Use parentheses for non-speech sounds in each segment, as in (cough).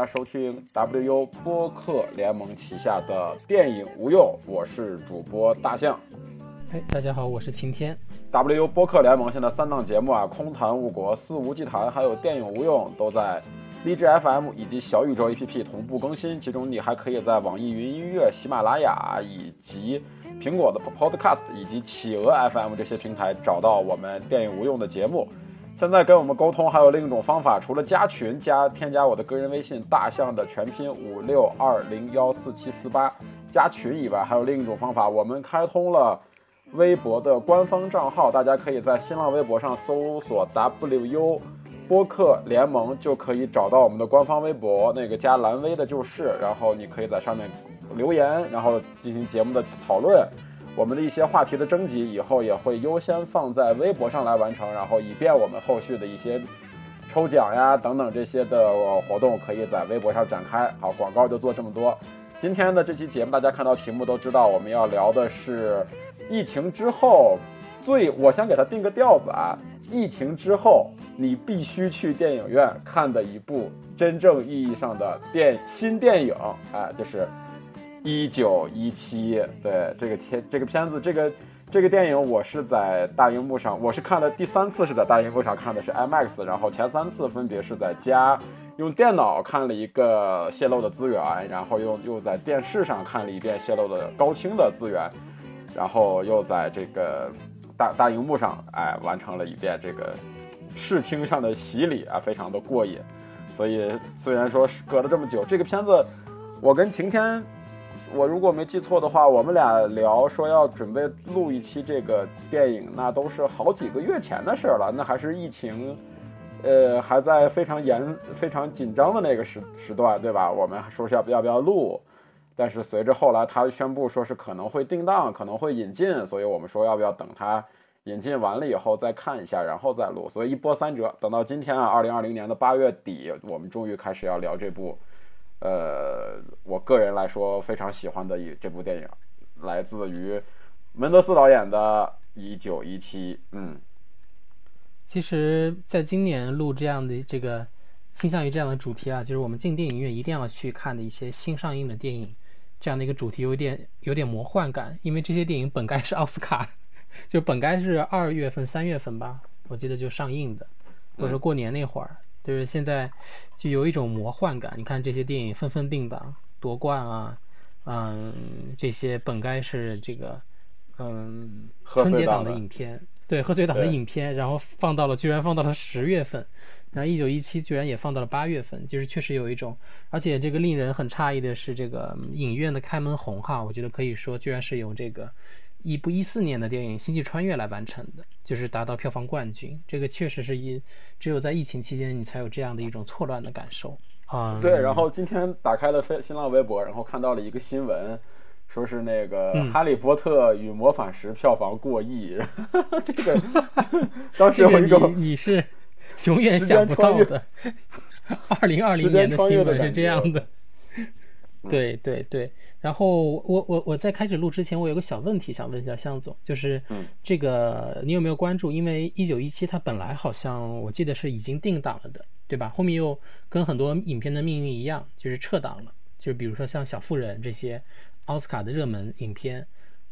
大家收听 WU 播客联盟旗下的电影无用，我是主播大象。哎，大家好，我是晴天。WU 播客联盟现在三档节目啊，空谈误国、肆无忌谈，还有电影无用，都在荔枝 FM 以及小宇宙 APP 同步更新。其中你还可以在网易云音乐、喜马拉雅以及苹果的 Podcast 以及企鹅 FM 这些平台找到我们电影无用的节目。现在跟我们沟通还有另一种方法，除了加群加添加我的个人微信大象的全拼五六二零幺四七四八加群以外，还有另一种方法，我们开通了微博的官方账号，大家可以在新浪微博上搜索 WU 播客联盟，就可以找到我们的官方微博，那个加蓝 V 的就是，然后你可以在上面留言，然后进行节目的讨论。我们的一些话题的征集，以后也会优先放在微博上来完成，然后以便我们后续的一些抽奖呀等等这些的活动可以在微博上展开。好，广告就做这么多。今天的这期节目，大家看到题目都知道，我们要聊的是疫情之后最，我想给它定个调子啊，疫情之后你必须去电影院看的一部真正意义上的电新电影，哎，就是。一九一七，对这个片这个片子，这个这个电影，我是在大荧幕上，我是看了第三次是在大荧幕上看的是 IMAX，然后前三次分别是在家用电脑看了一个泄露的资源，然后又又在电视上看了一遍泄露的高清的资源，然后又在这个大大荧幕上，哎，完成了一遍这个视听上的洗礼啊，非常的过瘾。所以虽然说隔了这么久，这个片子我跟晴天。我如果没记错的话，我们俩聊说要准备录一期这个电影，那都是好几个月前的事儿了。那还是疫情，呃，还在非常严、非常紧张的那个时时段，对吧？我们说是要不要不要录，但是随着后来他宣布说是可能会定档，可能会引进，所以我们说要不要等他引进完了以后再看一下，然后再录。所以一波三折，等到今天啊，二零二零年的八月底，我们终于开始要聊这部。呃，我个人来说非常喜欢的一这部电影，来自于门德斯导演的《一九一七》。嗯，其实，在今年录这样的这个倾向于这样的主题啊，就是我们进电影院一定要去看的一些新上映的电影，这样的一个主题有点有点魔幻感，因为这些电影本该是奥斯卡，就本该是二月份、三月份吧，我记得就上映的，或者过年那会儿。就是现在，就有一种魔幻感。你看这些电影纷纷定档夺冠啊，嗯，这些本该是这个，嗯，春节档的影片，对，贺岁档的影片，然后放到了，居然放到了十月份，然后一九一七居然也放到了八月份，就是确实有一种，而且这个令人很诧异的是，这个影院的开门红哈，我觉得可以说居然是由这个。一部一四年的电影《星际穿越》来完成的，就是达到票房冠军。这个确实是一，只有在疫情期间，你才有这样的一种错乱的感受啊。对，然后今天打开了飞新浪微博，然后看到了一个新闻，说是那个《哈利波特与魔法石》票房过亿。(laughs) 这个 (laughs) 当时有一种你是永远想不到的，(laughs) 二零二零年的新闻是这样的。对对对，然后我我我在开始录之前，我有个小问题想问一下向总，就是这个你有没有关注？因为一九一七它本来好像我记得是已经定档了的，对吧？后面又跟很多影片的命运一样，就是撤档了。就是比如说像小妇人这些奥斯卡的热门影片，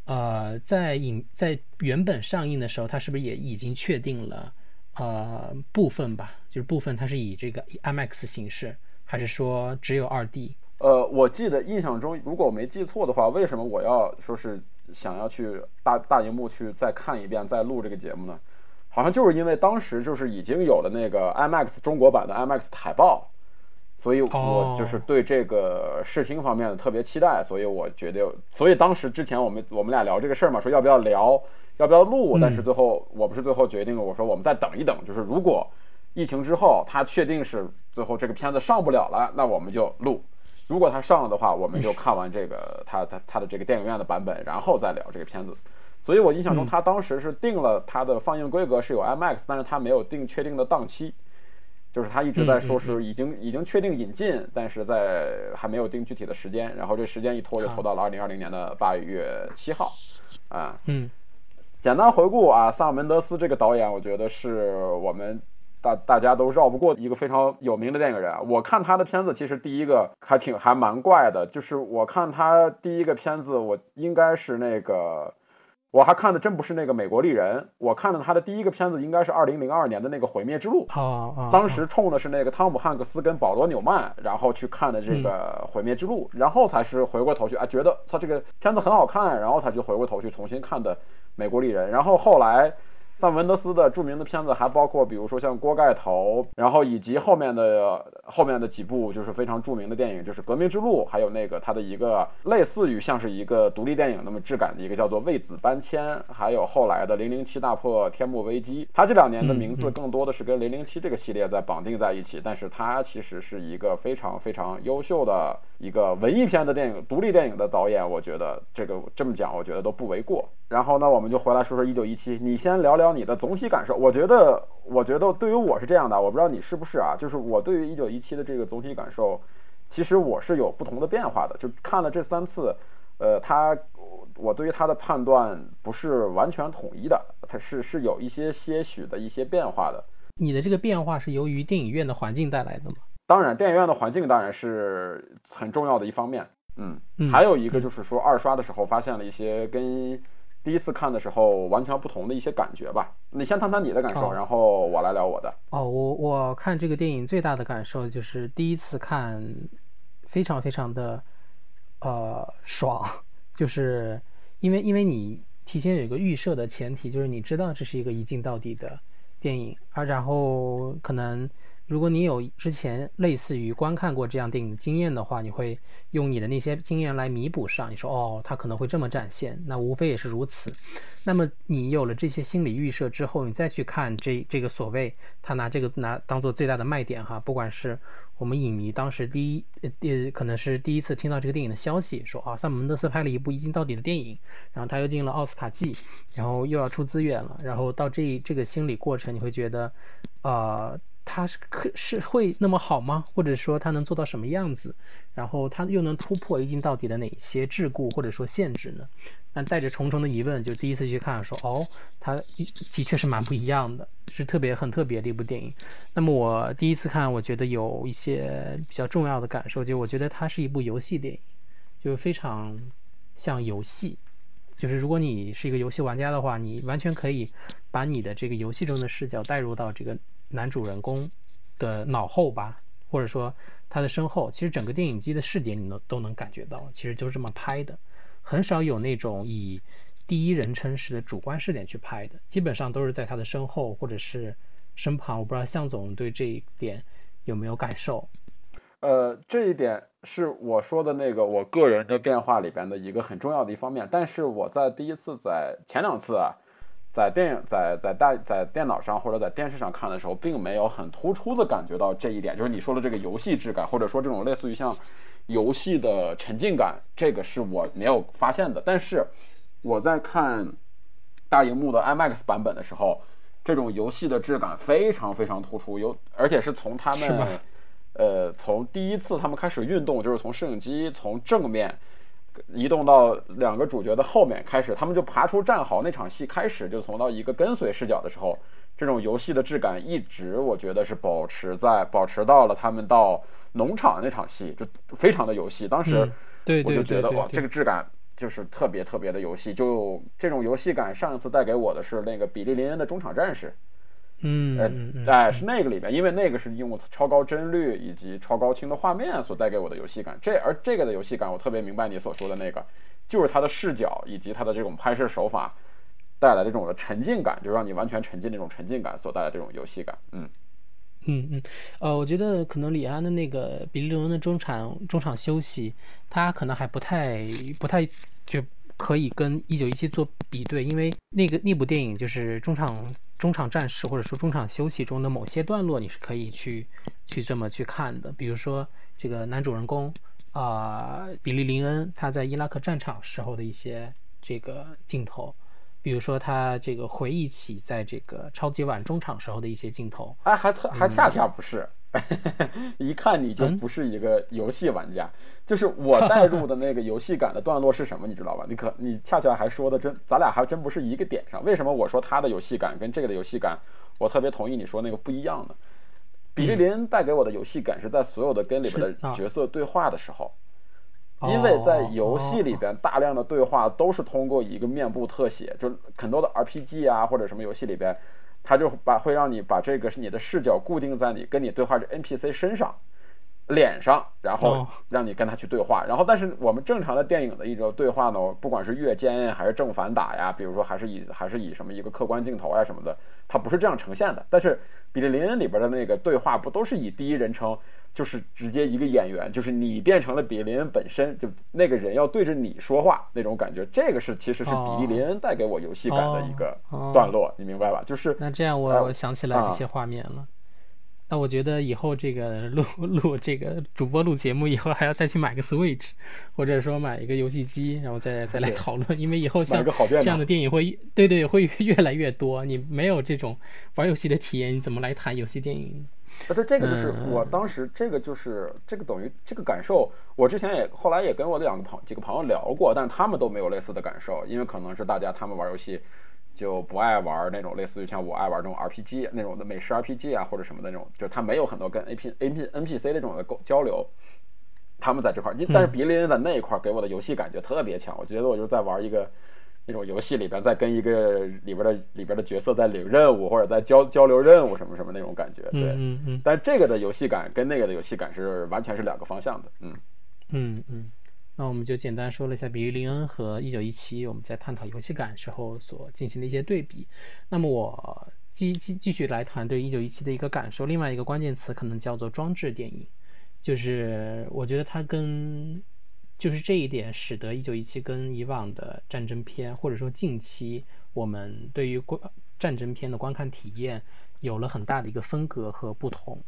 呃，在影在原本上映的时候，它是不是也已经确定了？呃，部分吧，就是部分它是以这个 IMAX 形式，还是说只有二 D？呃，我记得印象中，如果我没记错的话，为什么我要说是想要去大大荧幕去再看一遍，再录这个节目呢？好像就是因为当时就是已经有了那个 IMAX 中国版的 IMAX 海报，所以我就是对这个视听方面的特别期待，所以我觉得，所以当时之前我们我们俩聊这个事儿嘛，说要不要聊，要不要录，但是最后我不是最后决定了，我说我们再等一等，就是如果疫情之后他确定是最后这个片子上不了了，那我们就录。如果他上了的话，我们就看完这个他他他的这个电影院的版本，然后再聊这个片子。所以我印象中，他当时是定了他的放映规格是有 IMAX，但是他没有定确定的档期，就是他一直在说是已经已经确定引进，但是在还没有定具体的时间。然后这时间一拖就拖到了二零二零年的八月七号。啊，嗯，简单回顾啊，萨门德斯这个导演，我觉得是我们大大家都绕不过一个非常有名的电影人。我看他的片子，其实第一个还挺还蛮怪的，就是我看他第一个片子，我应该是那个。我还看的真不是那个美国丽人，我看的他的第一个片子应该是二零零二年的那个毁灭之路。啊当时冲的是那个汤姆汉克斯跟保罗纽曼，然后去看的这个毁灭之路，然后才是回过头去啊，觉得他这个片子很好看，然后才去回过头去重新看的美国丽人，然后后来。像文德斯的著名的片子还包括，比如说像《锅盖头》，然后以及后面的后面的几部就是非常著名的电影，就是《革命之路》，还有那个他的一个类似于像是一个独立电影那么质感的一个叫做《为子搬迁》，还有后来的《零零七大破天幕危机》。他这两年的名字更多的是跟《零零七》这个系列在绑定在一起，但是他其实是一个非常非常优秀的一个文艺片的电影、独立电影的导演。我觉得这个这么讲，我觉得都不为过。然后呢，我们就回来说说《一九一七》，你先聊聊。你的总体感受，我觉得，我觉得对于我是这样的，我不知道你是不是啊？就是我对于一九一七的这个总体感受，其实我是有不同的变化的。就看了这三次，呃，他，我对于他的判断不是完全统一的，它是是有一些些许的一些变化的。你的这个变化是由于电影院的环境带来的吗？当然，电影院的环境当然是很重要的一方面。嗯，还有一个就是说，二刷的时候发现了一些跟。第一次看的时候，完全不同的一些感觉吧。你先谈谈你的感受，然后我来聊我的。哦，我我看这个电影最大的感受就是第一次看，非常非常的，呃，爽。(laughs) 就是因为因为你提前有一个预设的前提，就是你知道这是一个一镜到底的电影，而然后可能。如果你有之前类似于观看过这样电影的经验的话，你会用你的那些经验来弥补上。你说哦，他可能会这么展现，那无非也是如此。那么你有了这些心理预设之后，你再去看这这个所谓他拿这个拿当做最大的卖点哈，不管是我们影迷当时第一呃可能是第一次听到这个电影的消息，说啊，萨姆门德斯拍了一部一镜到底的电影，然后他又进了奥斯卡季，然后又要出资源了，然后到这这个心理过程，你会觉得，呃。他是可是会那么好吗？或者说他能做到什么样子？然后他又能突破一镜到底的哪些桎梏或者说限制呢？那带着重重的疑问，就第一次去看，说哦，他的确是蛮不一样的，是特别很特别的一部电影。那么我第一次看，我觉得有一些比较重要的感受，就我觉得它是一部游戏电影，就非常像游戏。就是如果你是一个游戏玩家的话，你完全可以把你的这个游戏中的视角带入到这个。男主人公的脑后吧，或者说他的身后，其实整个电影机的视点你都都能感觉到，其实就是这么拍的，很少有那种以第一人称式的主观视点去拍的，基本上都是在他的身后或者是身旁。我不知道向总对这一点有没有感受？呃，这一点是我说的那个我个人的变化里边的一个很重要的一方面，但是我在第一次在前两次啊。在电影在在大在电脑上或者在电视上看的时候，并没有很突出的感觉到这一点，就是你说的这个游戏质感，或者说这种类似于像游戏的沉浸感，这个是我没有发现的。但是我在看大荧幕的 IMAX 版本的时候，这种游戏的质感非常非常突出，有而且是从他们呃从第一次他们开始运动，就是从摄影机从正面。移动到两个主角的后面开始，他们就爬出战壕那场戏开始，就从到一个跟随视角的时候，这种游戏的质感一直我觉得是保持在保持到了他们到农场那场戏，就非常的游戏。当时我就觉得哇，这个质感就是特别特别的游戏。就这种游戏感，上一次带给我的是那个比利林恩的中场战士。嗯，哎，是那个里面，因为那个是用超高帧率以及超高清的画面所带给我的游戏感。这而这个的游戏感，我特别明白你所说的那个，就是它的视角以及它的这种拍摄手法带来的这种的沉浸感，就让你完全沉浸那种沉浸感所带来这种游戏感。嗯，嗯嗯，呃，我觉得可能李安的那个比利龙的中场中场休息，他可能还不太不太就可以跟一九一七做比对，因为那个那部电影就是中场。中场战事或者说中场休息中的某些段落，你是可以去去这么去看的。比如说这个男主人公啊，比利林恩他在伊拉克战场时候的一些这个镜头，比如说他这个回忆起在这个超级碗中场时候的一些镜头。哎，还特还恰恰不是。(laughs) 一看你就不是一个游戏玩家，就是我带入的那个游戏感的段落是什么，你知道吧？你可你恰恰还说的真，咱俩还真不是一个点上。为什么我说他的游戏感跟这个的游戏感我特别同意你说那个不一样呢。比利林带给我的游戏感是在所有的跟里边的角色对话的时候，因为在游戏里边大量的对话都是通过一个面部特写，就很多的 RPG 啊或者什么游戏里边，他就把会让你把这个是你的视角固定在你跟你对话的 NPC 身上。脸上，然后让你跟他去对话，然后但是我们正常的电影的一种对话呢，不管是越肩还是正反打呀，比如说还是以还是以什么一个客观镜头啊什么的，它不是这样呈现的。但是比利林恩里边的那个对话不都是以第一人称，就是直接一个演员，就是你变成了比利林恩本身，就那个人要对着你说话那种感觉，这个是其实是比利林恩带给我游戏感的一个段落，你明白吧？就是那这样我想起来这些画面了。那我觉得以后这个录 (laughs) 录这个主播录节目以后还要再去买个 Switch，或者说买一个游戏机，然后再再来讨论。因为以后像这样的电影会，对对，会越来越多。你没有这种玩游戏的体验，你怎么来谈游戏电影？啊，对，这个就是我当时这个就是这个等于这个感受。我之前也后来也跟我的两个朋几个朋友聊过，但他们都没有类似的感受，因为可能是大家他们玩游戏。就不爱玩那种类似于像我爱玩这种 RPG 那种的美式 RPG 啊或者什么的那种，就是他没有很多跟 A P A P N P C 那种的沟交流。他们在这块儿，但是比利林在那一块儿给我的游戏感觉特别强。我觉得我就在玩一个那种游戏里边，在跟一个里边的里边的角色在领任务或者在交交流任务什么什么那种感觉。对，嗯嗯。但这个的游戏感跟那个的游戏感是完全是两个方向的。嗯嗯嗯。那我们就简单说了一下比利林恩和一九一七，我们在探讨游戏感时候所进行的一些对比。那么我继继继续来谈对一九一七的一个感受。另外一个关键词可能叫做装置电影，就是我觉得它跟就是这一点使得一九一七跟以往的战争片或者说近期我们对于观战争片的观看体验有了很大的一个分隔和不同。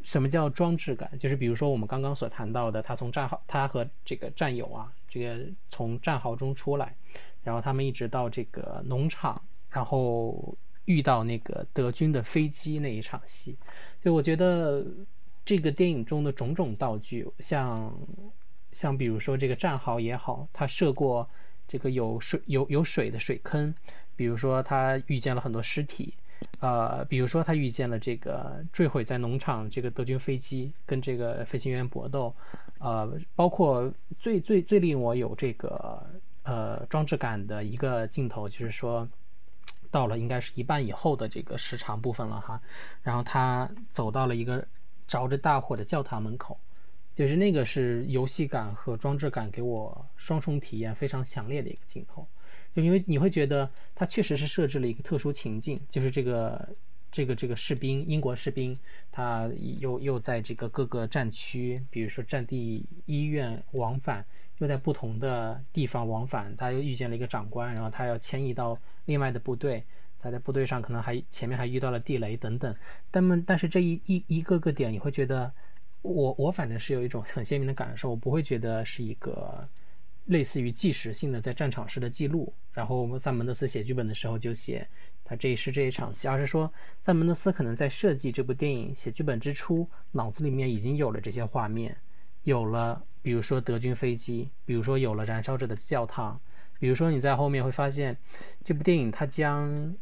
什么叫装置感？就是比如说我们刚刚所谈到的，他从战壕，他和这个战友啊，这个从战壕中出来，然后他们一直到这个农场，然后遇到那个德军的飞机那一场戏，就我觉得这个电影中的种种道具，像像比如说这个战壕也好，他涉过这个有水有有水的水坑，比如说他遇见了很多尸体。呃，比如说他遇见了这个坠毁在农场这个德军飞机，跟这个飞行员搏斗，呃，包括最最最令我有这个呃装置感的一个镜头，就是说到了应该是一半以后的这个时长部分了哈，然后他走到了一个着着大火的教堂门口，就是那个是游戏感和装置感给我双重体验非常强烈的一个镜头。就因为你会觉得他确实是设置了一个特殊情境，就是这个这个这个士兵，英国士兵，他又又在这个各个战区，比如说战地医院往返，又在不同的地方往返，他又遇见了一个长官，然后他要迁移到另外的部队，他在部队上可能还前面还遇到了地雷等等，但么但是这一一一个个点，你会觉得我我反正是有一种很鲜明的感受，我不会觉得是一个。类似于纪实性的在战场时的记录，然后我们在门德斯写剧本的时候就写他这是这一场戏，而是说在门德斯可能在设计这部电影写剧本之初，脑子里面已经有了这些画面，有了比如说德军飞机，比如说有了燃烧着的教堂，比如说你在后面会发现这部电影它将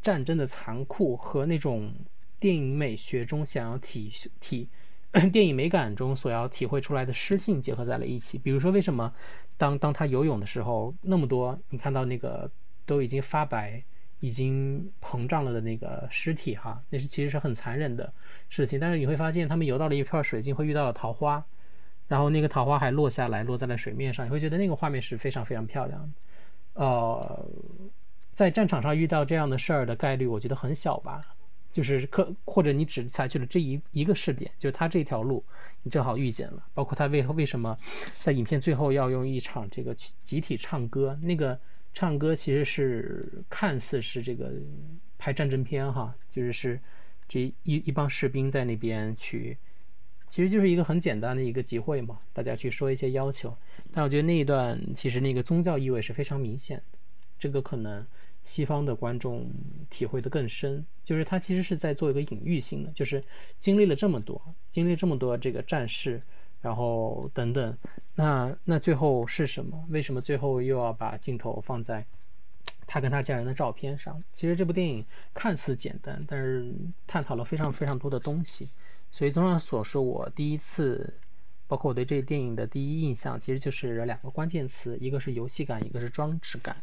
战争的残酷和那种电影美学中想要体体 (coughs) 电影美感中所要体会出来的诗性结合在了一起，比如说为什么？当当他游泳的时候，那么多你看到那个都已经发白、已经膨胀了的那个尸体哈，那是其实是很残忍的事情。但是你会发现，他们游到了一片水晶，会遇到了桃花，然后那个桃花还落下来，落在了水面上，你会觉得那个画面是非常非常漂亮。呃，在战场上遇到这样的事儿的概率，我觉得很小吧。就是可或者你只采取了这一一个试点，就是他这条路你正好遇见了，包括他为为什么在影片最后要用一场这个集体唱歌，那个唱歌其实是看似是这个拍战争片哈，就是是这一一帮士兵在那边去，其实就是一个很简单的一个集会嘛，大家去说一些要求，但我觉得那一段其实那个宗教意味是非常明显的，这个可能。西方的观众体会的更深，就是他其实是在做一个隐喻性的，就是经历了这么多，经历这么多这个战事，然后等等，那那最后是什么？为什么最后又要把镜头放在他跟他家人的照片上。其实这部电影看似简单，但是探讨了非常非常多的东西。所以综上所述，我第一次，包括我对这个电影的第一印象，其实就是两个关键词，一个是游戏感，一个是装置感。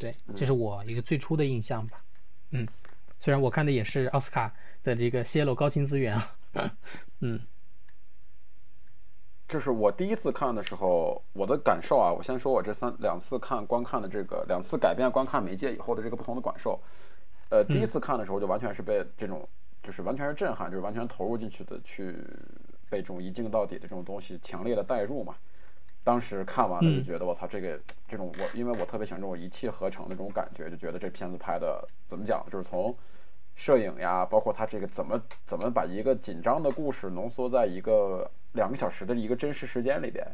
对，这是我一个最初的印象吧。嗯，虽然我看的也是奥斯卡的这个泄露高清资源啊。(laughs) 嗯。这是我第一次看的时候，我的感受啊。我先说我这三两次看观看的这个两次改变观看媒介以后的这个不同的感受。呃，第一次看的时候就完全是被这种，就是完全是震撼，就是完全投入进去的，去被这种一镜到底的这种东西强烈的代入嘛。当时看完了就觉得我操，这个这种我，因为我特别喜欢这种一气呵成的这种感觉，就觉得这片子拍的怎么讲，就是从摄影呀，包括它这个怎么怎么把一个紧张的故事浓缩在一个。两个小时的一个真实时间里边，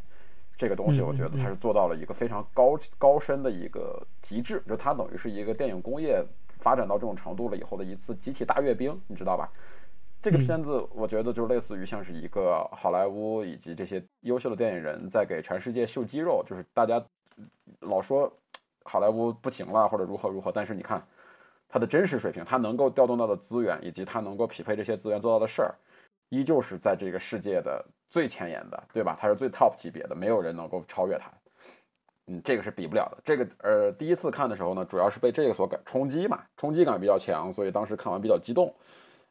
这个东西我觉得它是做到了一个非常高高深的一个极致，就它等于是一个电影工业发展到这种程度了以后的一次集体大阅兵，你知道吧？这个片子我觉得就类似于像是一个好莱坞以及这些优秀的电影人在给全世界秀肌肉，就是大家老说好莱坞不行了或者如何如何，但是你看它的真实水平，它能够调动到的资源以及它能够匹配这些资源做到的事儿，依旧是在这个世界的。最前沿的，对吧？它是最 top 级别的，没有人能够超越它。嗯，这个是比不了的。这个呃，第一次看的时候呢，主要是被这个所感冲击嘛，冲击感比较强，所以当时看完比较激动。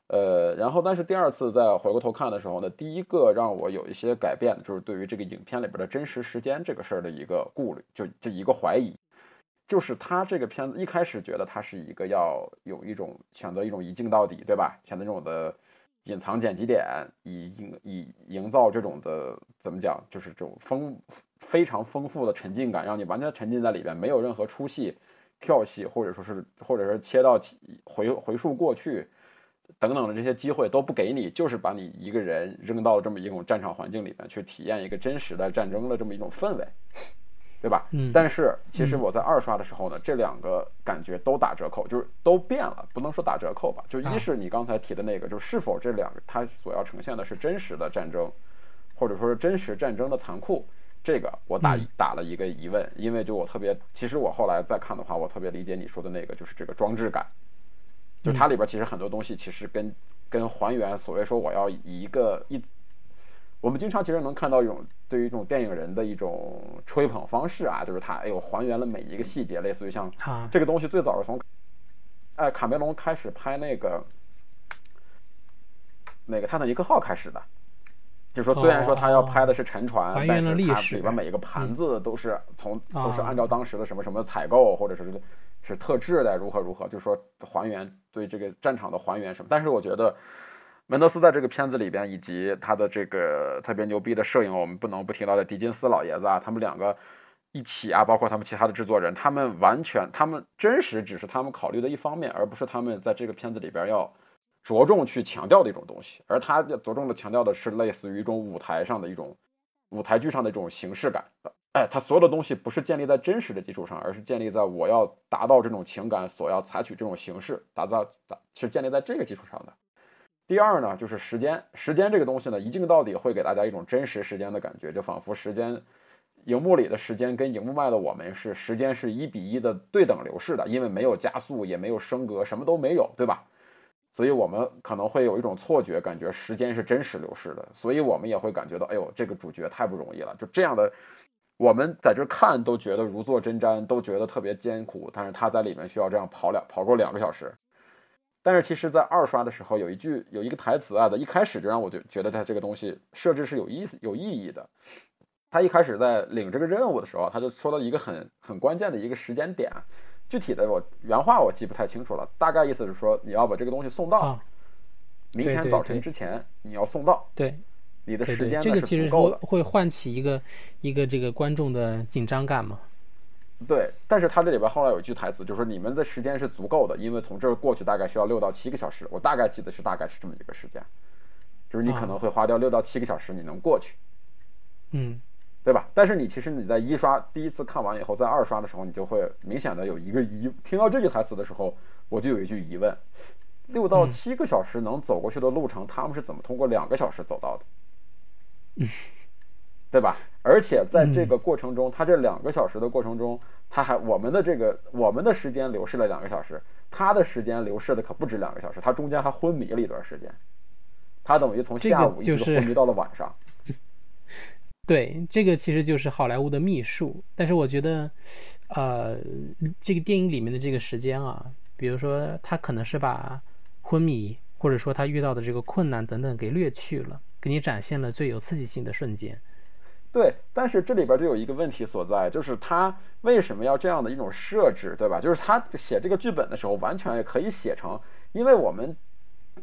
呃，然后但是第二次再回过头看的时候呢，第一个让我有一些改变的，就是对于这个影片里边的真实时间这个事儿的一个顾虑，就这一个怀疑，就是他这个片子一开始觉得它是一个要有一种选择一种一镜到底，对吧？选择这种的。隐藏剪辑点，以营以营造这种的怎么讲，就是这种丰非常丰富的沉浸感，让你完全沉浸在里边，没有任何出戏、跳戏，或者说是或者是切到回回溯过去等等的这些机会都不给你，就是把你一个人扔到了这么一种战场环境里面去体验一个真实的战争的这么一种氛围。对吧？嗯，但是其实我在二刷的时候呢，这两个感觉都打折扣，就是都变了，不能说打折扣吧。就一是你刚才提的那个，就是是否这两个它所要呈现的是真实的战争，或者说是真实战争的残酷，这个我打打了一个疑问。因为就我特别，其实我后来再看的话，我特别理解你说的那个，就是这个装置感，就它里边其实很多东西其实跟跟还原所谓说我要以一个一。我们经常其实能看到一种对于一种电影人的一种吹捧方式啊，就是他哎呦还原了每一个细节，类似于像这个东西最早是从哎卡梅隆开始拍那个那个泰坦尼克号开始的，就说虽然说他要拍的是沉船，但是它里边每一个盘子都是从都是按照当时的什么什么采购或者是是特制的如何如何，就说还原对这个战场的还原什么，但是我觉得。门德斯在这个片子里边，以及他的这个特别牛逼的摄影，我们不能不提到的迪金斯老爷子啊，他们两个一起啊，包括他们其他的制作人，他们完全，他们真实只是他们考虑的一方面，而不是他们在这个片子里边要着重去强调的一种东西。而他着重的强调的是类似于一种舞台上的一种舞台剧上的一种形式感。哎，他所有的东西不是建立在真实的基础上，而是建立在我要达到这种情感所要采取这种形式，达到达是建立在这个基础上的。第二呢，就是时间。时间这个东西呢，一镜到底会给大家一种真实时间的感觉，就仿佛时间，荧幕里的时间跟荧幕外的我们是时间是一比一的对等流逝的，因为没有加速，也没有升格，什么都没有，对吧？所以我们可能会有一种错觉，感觉时间是真实流逝的，所以我们也会感觉到，哎呦，这个主角太不容易了。就这样的，我们在这看都觉得如坐针毡，都觉得特别艰苦，但是他在里面需要这样跑两跑够两个小时。但是其实，在二刷的时候，有一句有一个台词啊，的一开始就让我就觉得他这个东西设置是有意思、有意义的。他一开始在领这个任务的时候，他就说到一个很很关键的一个时间点，具体的我原话我记不太清楚了，大概意思是说你要把这个东西送到明天早晨之前，你要送到。对，你的时间这个其实会会唤起一个一个这个观众的紧张感嘛。对，但是他这里边后来有一句台词，就是说你们的时间是足够的，因为从这儿过去大概需要六到七个小时。我大概记得是大概是这么一个时间，就是你可能会花掉六到七个小时，你能过去，嗯，对吧？但是你其实你在一刷第一次看完以后，在二刷的时候，你就会明显的有一个疑，听到这句台词的时候，我就有一句疑问：六到七个小时能走过去的路程，他们是怎么通过两个小时走到的？嗯。(laughs) 对吧？而且在这个过程中，他这两个小时的过程中，他还我们的这个我们的时间流逝了两个小时，他的时间流逝的可不止两个小时，他中间还昏迷了一段时间，他等于从下午一直昏迷到了晚上。(laughs) 对，这个其实就是好莱坞的秘术。但是我觉得，呃，这个电影里面的这个时间啊，比如说他可能是把昏迷，或者说他遇到的这个困难等等给略去了，给你展现了最有刺激性的瞬间。对，但是这里边就有一个问题所在，就是他为什么要这样的一种设置，对吧？就是他写这个剧本的时候，完全也可以写成，因为我们。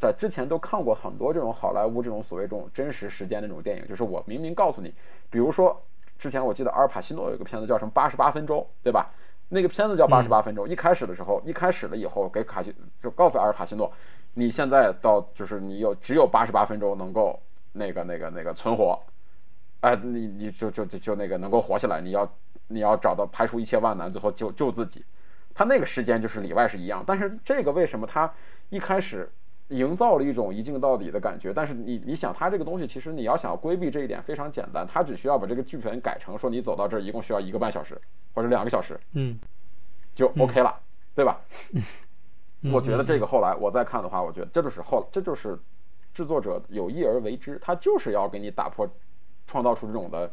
在之前都看过很多这种好莱坞这种所谓这种真实时间的那种电影，就是我明明告诉你，比如说之前我记得阿尔帕西诺有一个片子叫什么八十八分钟，对吧？那个片子叫八十八分钟，一开始的时候，一开始了以后给卡西就告诉阿尔帕西诺，你现在到就是你有只有八十八分钟能够那个那个那个存活，哎，你你就就就就那个能够活下来，你要你要找到排除一切万难，最后救救自己。他那个时间就是里外是一样，但是这个为什么他一开始？营造了一种一镜到底的感觉，但是你你想，他这个东西其实你要想规避这一点非常简单，他只需要把这个剧本改成说你走到这儿一共需要一个半小时或者两个小时，嗯，就 OK 了，对吧？我觉得这个后来我再看的话，我觉得这就是后这就是制作者有意而为之，他就是要给你打破，创造出这种的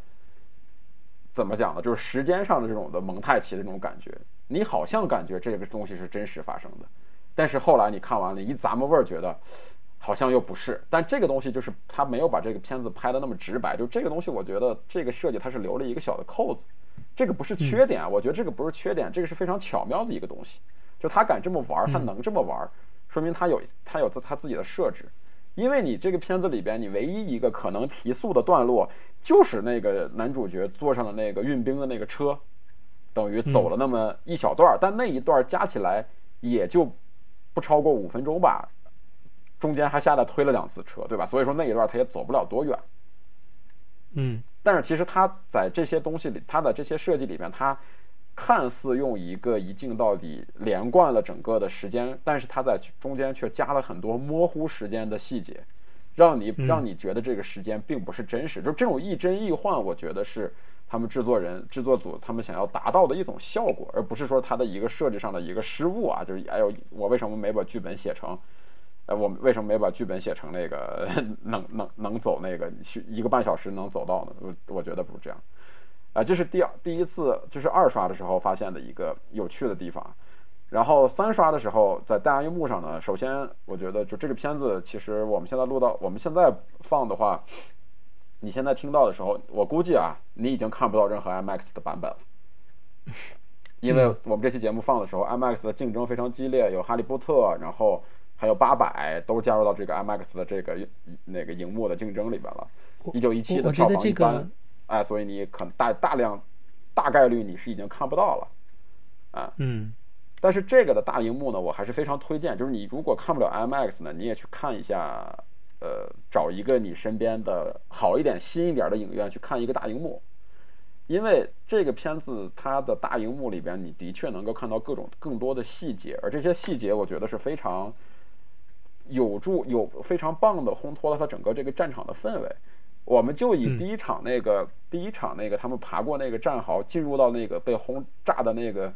怎么讲呢？就是时间上的这种的蒙太奇的这种感觉，你好像感觉这个东西是真实发生的。但是后来你看完了，一咂摸味儿，觉得好像又不是。但这个东西就是他没有把这个片子拍的那么直白。就这个东西，我觉得这个设计它是留了一个小的扣子。这个不是缺点，我觉得这个不是缺点，这个是非常巧妙的一个东西。就他敢这么玩，他能这么玩，说明他有他有他自己的设置。因为你这个片子里边，你唯一一个可能提速的段落，就是那个男主角坐上了那个运兵的那个车，等于走了那么一小段，但那一段加起来也就。不超过五分钟吧，中间还下来推了两次车，对吧？所以说那一段他也走不了多远。嗯，但是其实他在这些东西里，他的这些设计里面，他看似用一个一镜到底连贯了整个的时间，但是它在中间却加了很多模糊时间的细节，让你让你觉得这个时间并不是真实。就这种亦真亦幻，我觉得是。他们制作人、制作组他们想要达到的一种效果，而不是说它的一个设计上的一个失误啊，就是哎呦，我为什么没把剧本写成？呃，我为什么没把剧本写成那个 (laughs) 能能能走那个去一个半小时能走到呢？我我觉得不是这样。啊，这是第二第一次，就是二刷的时候发现的一个有趣的地方。然后三刷的时候，在大荧幕上呢，首先我觉得就这个片子，其实我们现在录到我们现在放的话。你现在听到的时候，我估计啊，你已经看不到任何 IMAX 的版本了，因为我们这期节目放的时候，IMAX 的竞争非常激烈，有《哈利波特》，然后还有《八百》都加入到这个 IMAX 的这个那个荧幕的竞争里边了。一九一七的票房一般，哎，所以你可能大大量大概率你是已经看不到了，啊，嗯，但是这个的大荧幕呢，我还是非常推荐，就是你如果看不了 IMAX 呢，你也去看一下。呃，找一个你身边的好一点、新一点的影院去看一个大荧幕，因为这个片子它的大荧幕里边，你的确能够看到各种更多的细节，而这些细节我觉得是非常有助、有非常棒的烘托了它整个这个战场的氛围。我们就以第一场那个、第一场那个他们爬过那个战壕，进入到那个被轰炸的那个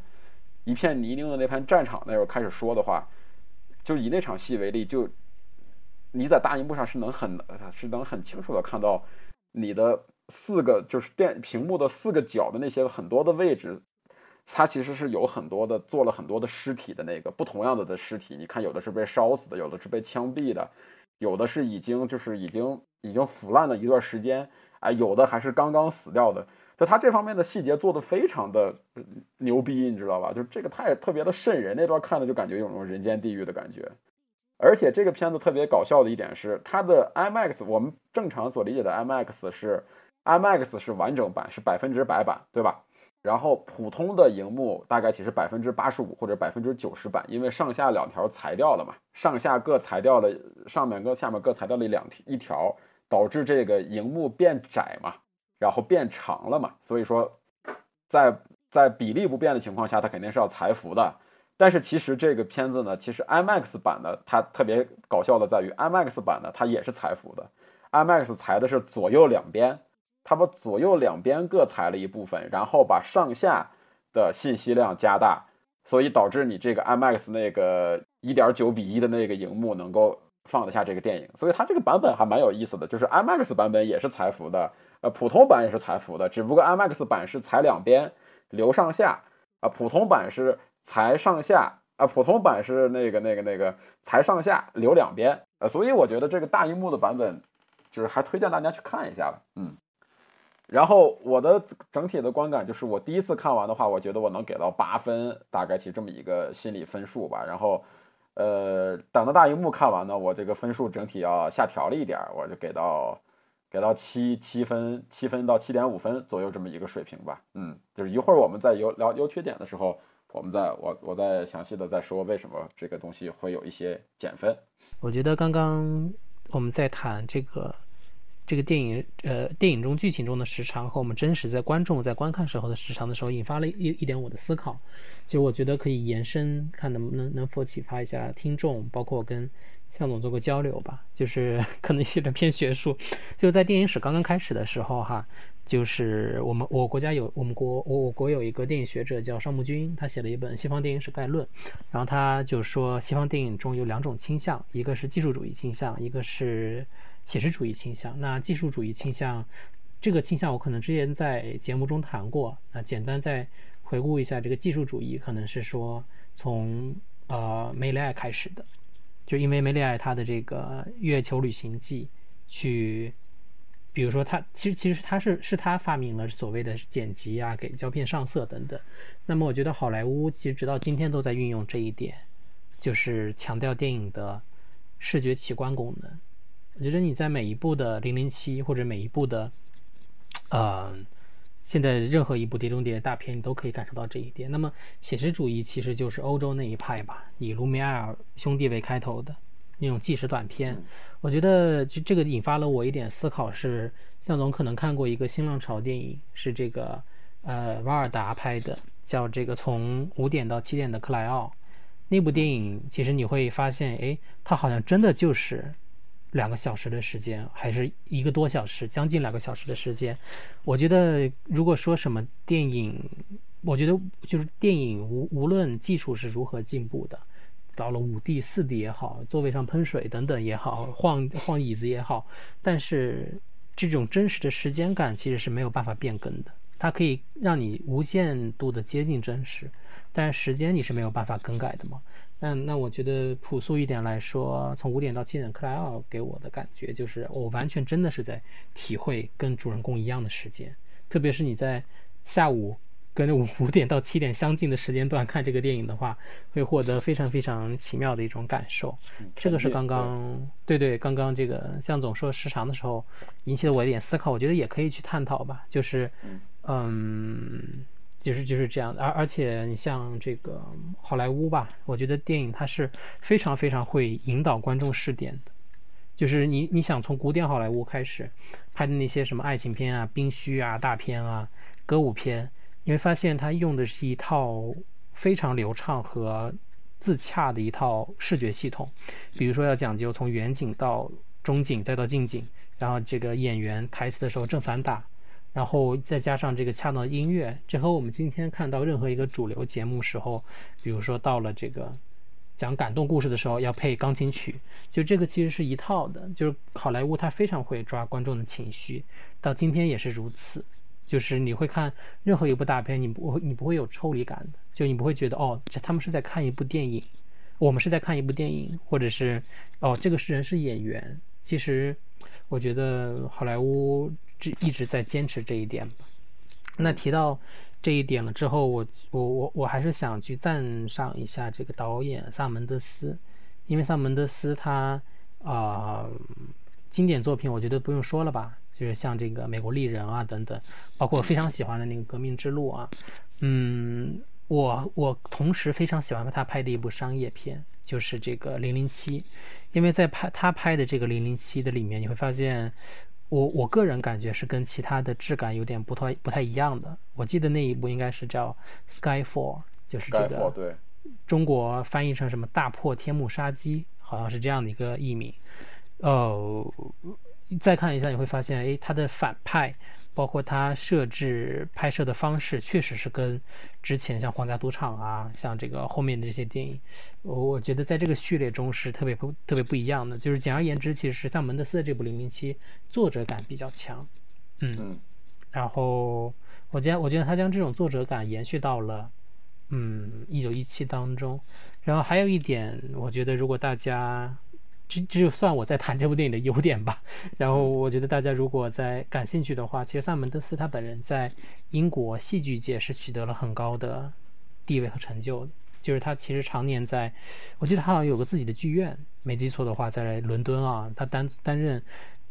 一片泥泞的那片战场那会儿开始说的话，就以那场戏为例，就。你在大荧幕上是能很，是能很清楚的看到你的四个就是电屏幕的四个角的那些很多的位置，它其实是有很多的做了很多的尸体的那个不同样的的尸体。你看，有的是被烧死的，有的是被枪毙的，有的是已经就是已经已经腐烂了一段时间，哎，有的还是刚刚死掉的。就他这方面的细节做的非常的牛逼，你知道吧？就这个太特别的瘆人，那段看的就感觉有种人间地狱的感觉。而且这个片子特别搞笑的一点是，它的 IMAX，我们正常所理解的 IMAX 是 IMAX 是完整版，是百分之百版，对吧？然后普通的荧幕大概其实百分之八十五或者百分之九十版，因为上下两条裁掉了嘛，上下各裁掉了，上面跟下面各裁掉了两一条，导致这个荧幕变窄嘛，然后变长了嘛，所以说在在比例不变的情况下，它肯定是要裁幅的。但是其实这个片子呢，其实 IMAX 版的它特别搞笑的在于，IMAX 版的它也是裁幅的，IMAX 裁的是左右两边，它把左右两边各裁了一部分，然后把上下的信息量加大，所以导致你这个 IMAX 那个一点九比一的那个荧幕能够放得下这个电影，所以它这个版本还蛮有意思的，就是 IMAX 版本也是裁幅的，呃，普通版也是裁幅的，只不过 IMAX 版是裁两边留上下，啊，普通版是裁上下，啊，普通版是那个那个那个裁上下留两边，呃，所以我觉得这个大荧幕的版本就是还推荐大家去看一下吧，嗯。然后我的整体的观感就是，我第一次看完的话，我觉得我能给到八分，大概其这么一个心理分数吧。然后，呃，等到大荧幕看完呢，我这个分数整体要下调了一点，我就给到给到七七分，七分到七点五分左右这么一个水平吧。嗯，就是一会儿我们在优聊优缺点的时候，我们再我我再详细的再说为什么这个东西会有一些减分。我觉得刚刚我们在谈这个。这个电影，呃，电影中剧情中的时长和我们真实在观众在观看时候的时长的时候，引发了一一点我的思考。其实我觉得可以延伸，看能不能能否启发一下听众，包括跟向总做个交流吧。就是 (laughs) 可能有点偏学术。就在电影史刚刚开始的时候，哈，就是我们我国家有我们国我我国有一个电影学者叫邵木君，他写了一本《西方电影史概论》，然后他就说西方电影中有两种倾向，一个是技术主义倾向，一个是。写实主义倾向，那技术主义倾向，这个倾向我可能之前在节目中谈过。那简单再回顾一下，这个技术主义可能是说从呃梅里爱开始的，就因为梅里爱他的这个月球旅行记，去，比如说他其实其实他是是他发明了所谓的剪辑啊，给胶片上色等等。那么我觉得好莱坞其实直到今天都在运用这一点，就是强调电影的视觉奇观功能。我觉得你在每一部的《零零七》或者每一部的，呃，现在任何一部《碟中谍》大片，你都可以感受到这一点。那么写实主义其实就是欧洲那一派吧，以卢米埃尔兄弟为开头的那种纪实短片。我觉得就这个引发了我一点思考，是向总可能看过一个新浪潮电影，是这个呃瓦尔达拍的，叫这个从五点到七点的克莱奥。那部电影其实你会发现，哎，它好像真的就是。两个小时的时间，还是一个多小时，将近两个小时的时间。我觉得，如果说什么电影，我觉得就是电影无无论技术是如何进步的，到了五 D、四 D 也好，座位上喷水等等也好，晃晃椅子也好，但是这种真实的时间感其实是没有办法变更的。它可以让你无限度的接近真实，但是时间你是没有办法更改的嘛。那那我觉得朴素一点来说，从五点到七点，克莱奥给我的感觉就是，我完全真的是在体会跟主人公一样的时间。特别是你在下午跟五五点到七点相近的时间段看这个电影的话，会获得非常非常奇妙的一种感受。这个是刚刚对对，刚刚这个向总说时长的时候引起了我一点思考，我觉得也可以去探讨吧。就是嗯。就是就是这样的，而而且你像这个好莱坞吧，我觉得电影它是非常非常会引导观众视点的。就是你你想从古典好莱坞开始拍的那些什么爱情片啊、冰虚啊、大片啊、歌舞片，你会发现它用的是一套非常流畅和自洽的一套视觉系统。比如说要讲究从远景到中景再到近景，然后这个演员台词的时候正反打。然后再加上这个恰当的音乐，这和我们今天看到任何一个主流节目时候，比如说到了这个讲感动故事的时候要配钢琴曲，就这个其实是一套的。就是好莱坞它非常会抓观众的情绪，到今天也是如此。就是你会看任何一部大片，你不会你不会有抽离感的，就你不会觉得哦，这他们是在看一部电影，我们是在看一部电影，或者是哦这个是人是演员。其实我觉得好莱坞这。一直在坚持这一点。那提到这一点了之后，我我我我还是想去赞赏一下这个导演萨门德斯，因为萨门德斯他啊经典作品我觉得不用说了吧，就是像这个《美国丽人》啊等等，包括我非常喜欢的那个《革命之路》啊，嗯，我我同时非常喜欢他拍的一部商业片，就是这个《零零七》，因为在拍他拍的这个《零零七》的里面，你会发现。我我个人感觉是跟其他的质感有点不太不太一样的。我记得那一部应该是叫《Skyfall》，就是这个对，中国翻译成什么“大破天幕杀机”，好像是这样的一个译名。呃，再看一下，你会发现，哎，他的反派，包括他设置拍摄的方式，确实是跟之前像《皇家赌场》啊，像这个后面的这些电影，我我觉得在这个序列中是特别不特别不一样的。就是简而言之，其实是像门德斯的这部《零零七》，作者感比较强，嗯，然后我觉得我觉得他将这种作者感延续到了，嗯，一九一七当中。然后还有一点，我觉得如果大家。这这就算我在谈这部电影的优点吧。然后我觉得大家如果在感兴趣的话，其实萨门德斯他本人在英国戏剧界是取得了很高的地位和成就的。就是他其实常年在，我记得他好像有个自己的剧院，没记错的话，在伦敦啊，他担担任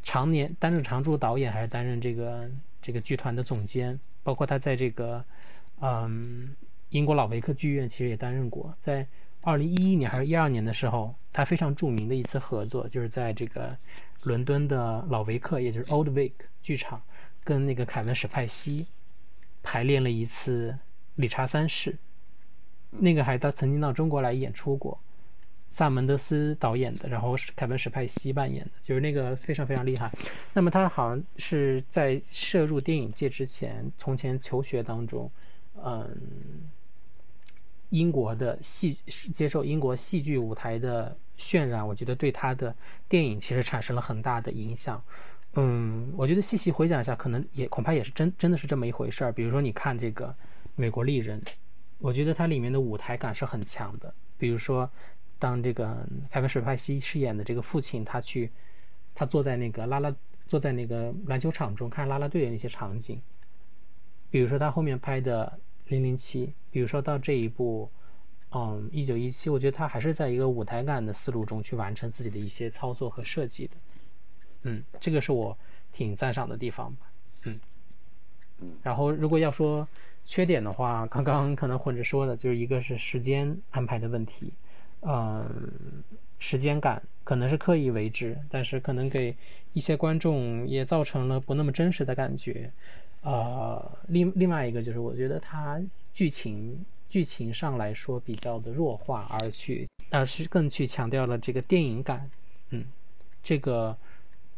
常年担任常驻导演，还是担任这个这个剧团的总监。包括他在这个嗯英国老维克剧院其实也担任过，在。二零一一年还是一二年的时候，他非常著名的一次合作，就是在这个伦敦的老维克，也就是 Old Vic 剧场，跟那个凯文史派西排练了一次《理查三世》，那个还到曾经到中国来演出过，萨门德斯导演的，然后是凯文史派西扮演的，就是那个非常非常厉害。那么他好像是在涉入电影界之前，从前求学当中，嗯。英国的戏接受英国戏剧舞台的渲染，我觉得对他的电影其实产生了很大的影响。嗯，我觉得细细回想一下，可能也恐怕也是真真的是这么一回事儿。比如说，你看这个《美国丽人》，我觉得它里面的舞台感是很强的。比如说，当这个凯文·史派西饰演的这个父亲，他去他坐在那个拉拉坐在那个篮球场中看拉拉队的那些场景，比如说他后面拍的。零零七，比如说到这一步，嗯，一九一七，我觉得他还是在一个舞台感的思路中去完成自己的一些操作和设计的，嗯，这个是我挺赞赏的地方吧，嗯，嗯，然后如果要说缺点的话，刚刚可能混着说的，就是一个是时间安排的问题，嗯，时间感可能是刻意为之，但是可能给一些观众也造成了不那么真实的感觉。呃，另另外一个就是，我觉得它剧情剧情上来说比较的弱化，而去而是更去强调了这个电影感，嗯，这个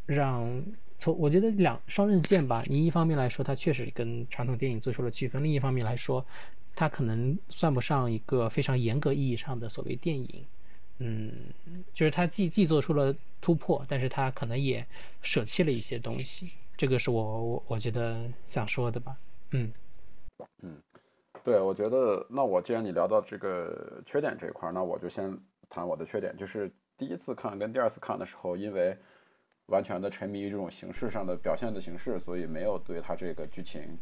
让从我觉得两双刃剑吧。你一方面来说，它确实跟传统电影做出了区分；另一方面来说，它可能算不上一个非常严格意义上的所谓电影，嗯，就是他既既做出了突破，但是他可能也舍弃了一些东西。这个是我我我觉得想说的吧，嗯嗯，对，我觉得那我既然你聊到这个缺点这一块，那我就先谈我的缺点，就是第一次看跟第二次看的时候，因为完全的沉迷于这种形式上的表现的形式，所以没有对他这个剧情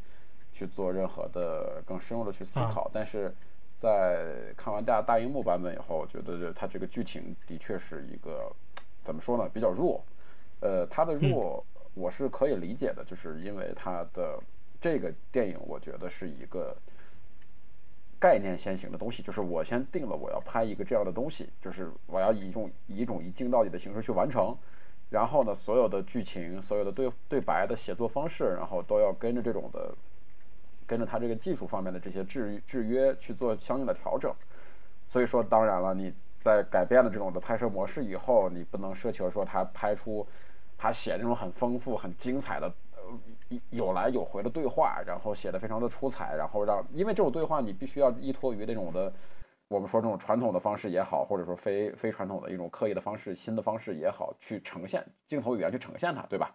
去做任何的更深入的去思考。但是在看完大大荧幕版本以后，我觉得它这个剧情的确是一个怎么说呢，比较弱，呃，它的弱。我是可以理解的，就是因为它的这个电影，我觉得是一个概念先行的东西，就是我先定了我要拍一个这样的东西，就是我要以一种以一种一镜到底的形式去完成，然后呢，所有的剧情、所有的对对白的写作方式，然后都要跟着这种的，跟着它这个技术方面的这些制制约去做相应的调整。所以说，当然了，你在改变了这种的拍摄模式以后，你不能奢求说他拍出。他写那种很丰富、很精彩的，呃，有来有回的对话，然后写的非常的出彩，然后让，因为这种对话你必须要依托于那种的，我们说这种传统的方式也好，或者说非非传统的一种刻意的方式、新的方式也好，去呈现镜头语言去呈现它，对吧？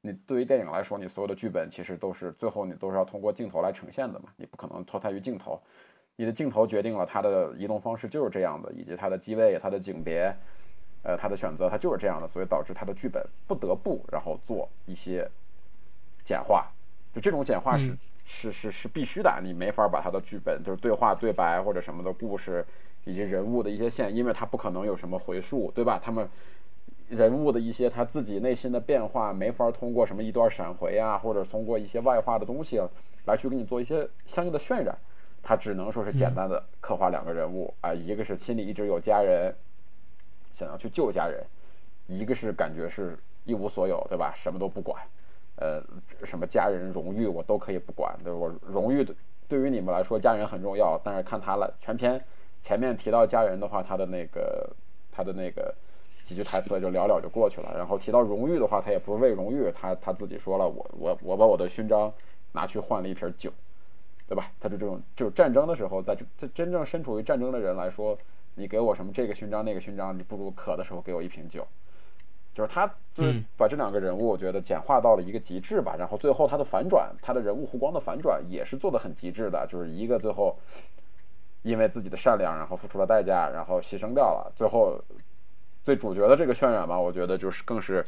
你对于电影来说，你所有的剧本其实都是最后你都是要通过镜头来呈现的嘛，你不可能脱胎于镜头，你的镜头决定了它的移动方式就是这样的，以及它的机位、它的景别。呃，它的选择它就是这样的，所以导致它的剧本不得不然后做一些简化，就这种简化是是是是必须的，你没法把它的剧本就是对话对白或者什么的故事以及人物的一些线，因为它不可能有什么回溯，对吧？他们人物的一些他自己内心的变化，没法通过什么一段闪回啊，或者通过一些外化的东西来去给你做一些相应的渲染，他只能说是简单的刻画两个人物啊，一个是心里一直有家人。想要去救家人，一个是感觉是一无所有，对吧？什么都不管，呃，什么家人荣誉我都可以不管，对我荣誉对于你们来说家人很重要，但是看他了，全篇前面提到家人的话，他的那个他的那个几句台词就聊聊就过去了。然后提到荣誉的话，他也不是为荣誉，他他自己说了，我我我把我的勋章拿去换了一瓶酒，对吧？他就这种就战争的时候，在这这真正身处于战争的人来说，你给我什么这个勋章那个勋章，你不如渴的时候给我一瓶酒。就是他就是把这两个人物，我觉得简化到了一个极致吧。然后最后他的反转，他的人物弧光的反转也是做的很极致的，就是一个最后因为自己的善良，然后付出了代价，然后牺牲掉了。最后最主角的这个渲染吧，我觉得就是更是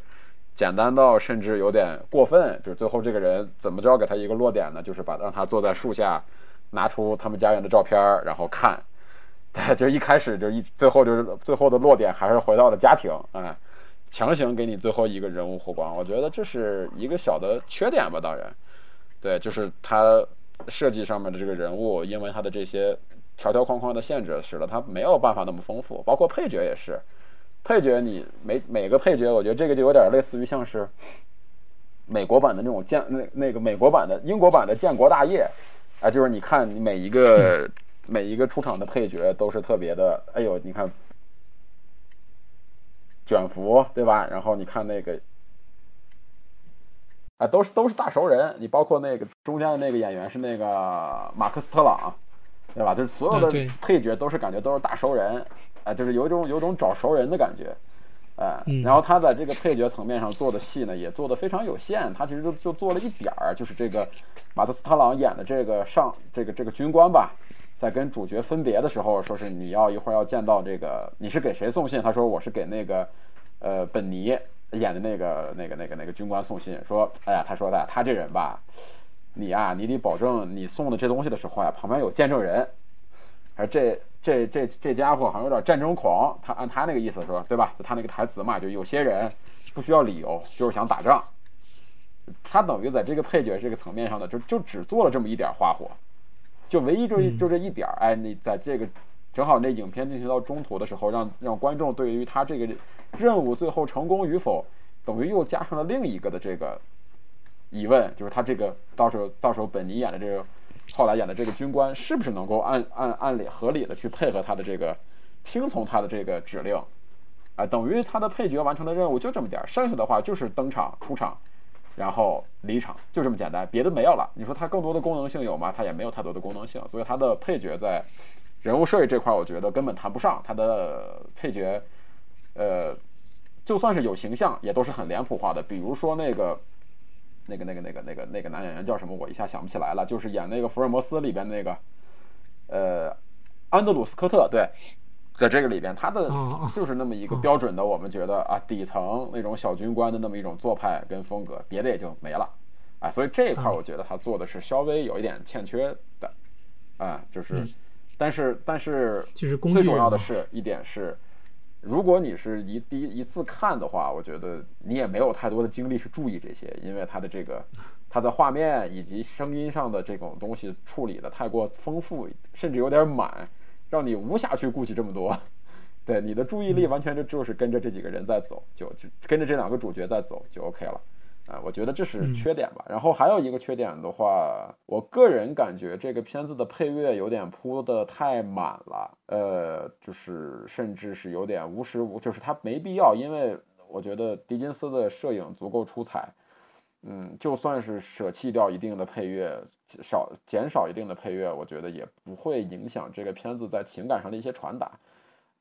简单到甚至有点过分。就是最后这个人怎么着给他一个落点呢？就是把让他坐在树下，拿出他们家人的照片，然后看。(laughs) 对，就一开始就一最后就是最后的落点还是回到了家庭，哎。强行给你最后一个人物弧光，我觉得这是一个小的缺点吧。当然，对，就是他设计上面的这个人物，因为他的这些条条框框的限制，使得他没有办法那么丰富。包括配角也是，配角你每每个配角，我觉得这个就有点类似于像是美国版的那种建那那个美国版的英国版的建国大业啊，就是你看你每一个 (laughs) 每一个出场的配角都是特别的，哎呦，你看。卷福对吧？然后你看那个，啊，都是都是大熟人。你包括那个中间的那个演员是那个马克斯特朗，对吧？就是所有的配角都是感觉都是大熟人，啊，就是有一种有种找熟人的感觉，哎。然后他在这个配角层面上做的戏呢，也做的非常有限。他其实就就做了一点儿，就是这个马特斯特朗演的这个上这个这个军官吧。在跟主角分别的时候，说是你要一会儿要见到这个，你是给谁送信？他说我是给那个，呃，本尼演的那个那个那个那个军官送信。说，哎呀，他说的他这人吧，你呀，你得保证你送的这东西的时候呀，旁边有见证人。而这这这这家伙好像有点战争狂，他按他那个意思说，对吧？就他那个台词嘛，就有些人不需要理由，就是想打仗。他等于在这个配角这个层面上的，就就只做了这么一点花火。就唯一就就这一点儿，哎，你在这个正好那影片进行到中途的时候，让让观众对于他这个任务最后成功与否，等于又加上了另一个的这个疑问，就是他这个到时候到时候本尼演的这个后来演的这个军官是不是能够按按按理合理的去配合他的这个听从他的这个指令，啊，等于他的配角完成的任务就这么点儿，剩下的话就是登场出场。然后离场就这么简单，别的没有了。你说它更多的功能性有吗？它也没有太多的功能性。所以它的配角在人物设计这块，我觉得根本谈不上。它的配角，呃，就算是有形象，也都是很脸谱化的。比如说那个、那个、那个、那个、那个、那个男演员叫什么？我一下想不起来了。就是演那个福尔摩斯里边那个，呃，安德鲁斯科特，对。在这个里边，他的就是那么一个标准的，我们觉得啊，底层那种小军官的那么一种做派跟风格，别的也就没了，啊，所以这一块我觉得他做的是稍微有一点欠缺的，啊，就是，但是但是，就是最重要的是一点是，如果你是一第一次看的话，我觉得你也没有太多的精力去注意这些，因为它的这个它在画面以及声音上的这种东西处理的太过丰富，甚至有点满。让你无暇去顾及这么多，(laughs) 对你的注意力完全就就是跟着这几个人在走，就就跟着这两个主角在走就 OK 了，啊，我觉得这是缺点吧。然后还有一个缺点的话，我个人感觉这个片子的配乐有点铺的太满了，呃，就是甚至是有点无时无，就是它没必要，因为我觉得狄金斯的摄影足够出彩。嗯，就算是舍弃掉一定的配乐，少减少一定的配乐，我觉得也不会影响这个片子在情感上的一些传达。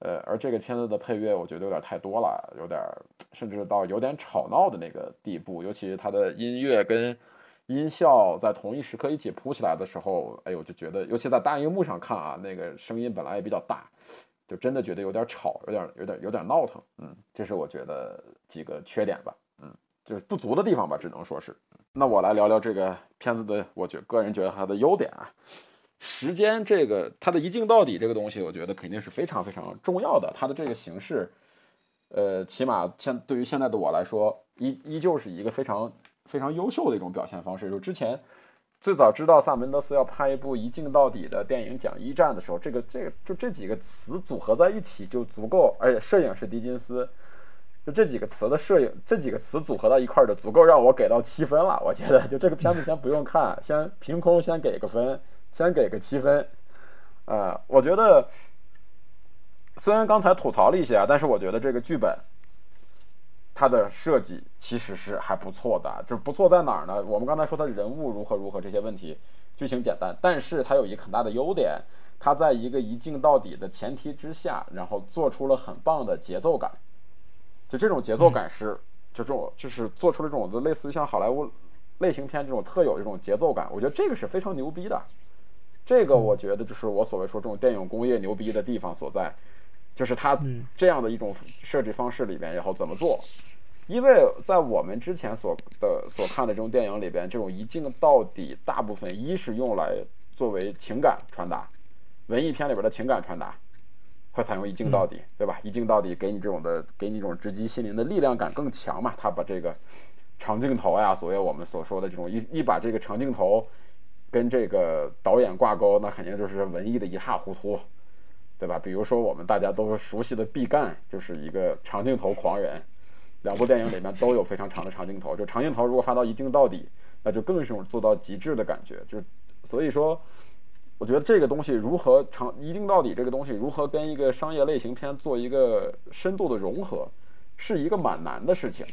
呃，而这个片子的配乐，我觉得有点太多了，有点甚至到有点吵闹的那个地步。尤其是它的音乐跟音效在同一时刻一起铺起来的时候，哎呦，就觉得，尤其在大荧幕上看啊，那个声音本来也比较大，就真的觉得有点吵，有点有点有点闹腾。嗯，这是我觉得几个缺点吧。嗯就是不足的地方吧，只能说是。那我来聊聊这个片子的，我觉个人觉得它的优点啊。时间这个它的一镜到底这个东西，我觉得肯定是非常非常重要的。它的这个形式，呃，起码现对于现在的我来说，依依旧是一个非常非常优秀的一种表现方式。就之前最早知道萨门德斯要拍一部一镜到底的电影讲一战的时候，这个这个就这几个词组合在一起就足够，而且摄影是狄金斯。就这几个词的摄影，这几个词组合到一块儿就足够让我给到七分了。我觉得，就这个片子先不用看，先凭空先给个分，先给个七分。呃，我觉得虽然刚才吐槽了一些啊，但是我觉得这个剧本它的设计其实是还不错的。就不错在哪儿呢？我们刚才说它人物如何如何这些问题，剧情简单，但是它有一个很大的优点，它在一个一镜到底的前提之下，然后做出了很棒的节奏感。就这种节奏感是，就这种就是做出了这种的类似于像好莱坞类型片这种特有这种节奏感，我觉得这个是非常牛逼的。这个我觉得就是我所谓说这种电影工业牛逼的地方所在，就是它这样的一种设计方式里边，然后怎么做？因为在我们之前所的所看的这种电影里边，这种一镜到底，大部分一是用来作为情感传达，文艺片里边的情感传达。会采用一镜到底，对吧？一镜到底给你这种的，给你这种直击心灵的力量感更强嘛。他把这个长镜头呀，所谓我们所说的这种一一把这个长镜头跟这个导演挂钩，那肯定就是文艺的一塌糊涂，对吧？比如说我们大家都熟悉的毕赣就是一个长镜头狂人，两部电影里面都有非常长的长镜头。就长镜头如果发到一镜到底，那就更是做到极致的感觉。就所以说。我觉得这个东西如何长一镜到底，这个东西如何跟一个商业类型片做一个深度的融合，是一个蛮难的事情。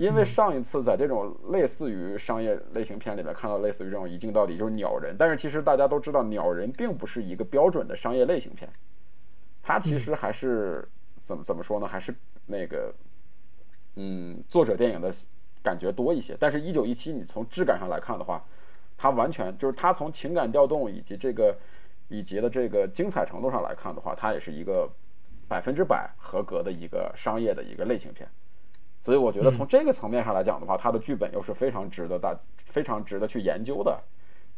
因为上一次在这种类似于商业类型片里面看到类似于这种一镜到底，就是鸟人。但是其实大家都知道，鸟人并不是一个标准的商业类型片，它其实还是怎么怎么说呢？还是那个嗯，作者电影的感觉多一些。但是，一九一七，你从质感上来看的话。它完全就是它从情感调动以及这个以及的这个精彩程度上来看的话，它也是一个百分之百合格的一个商业的一个类型片。所以我觉得从这个层面上来讲的话，他的剧本又是非常值得大非常值得去研究的。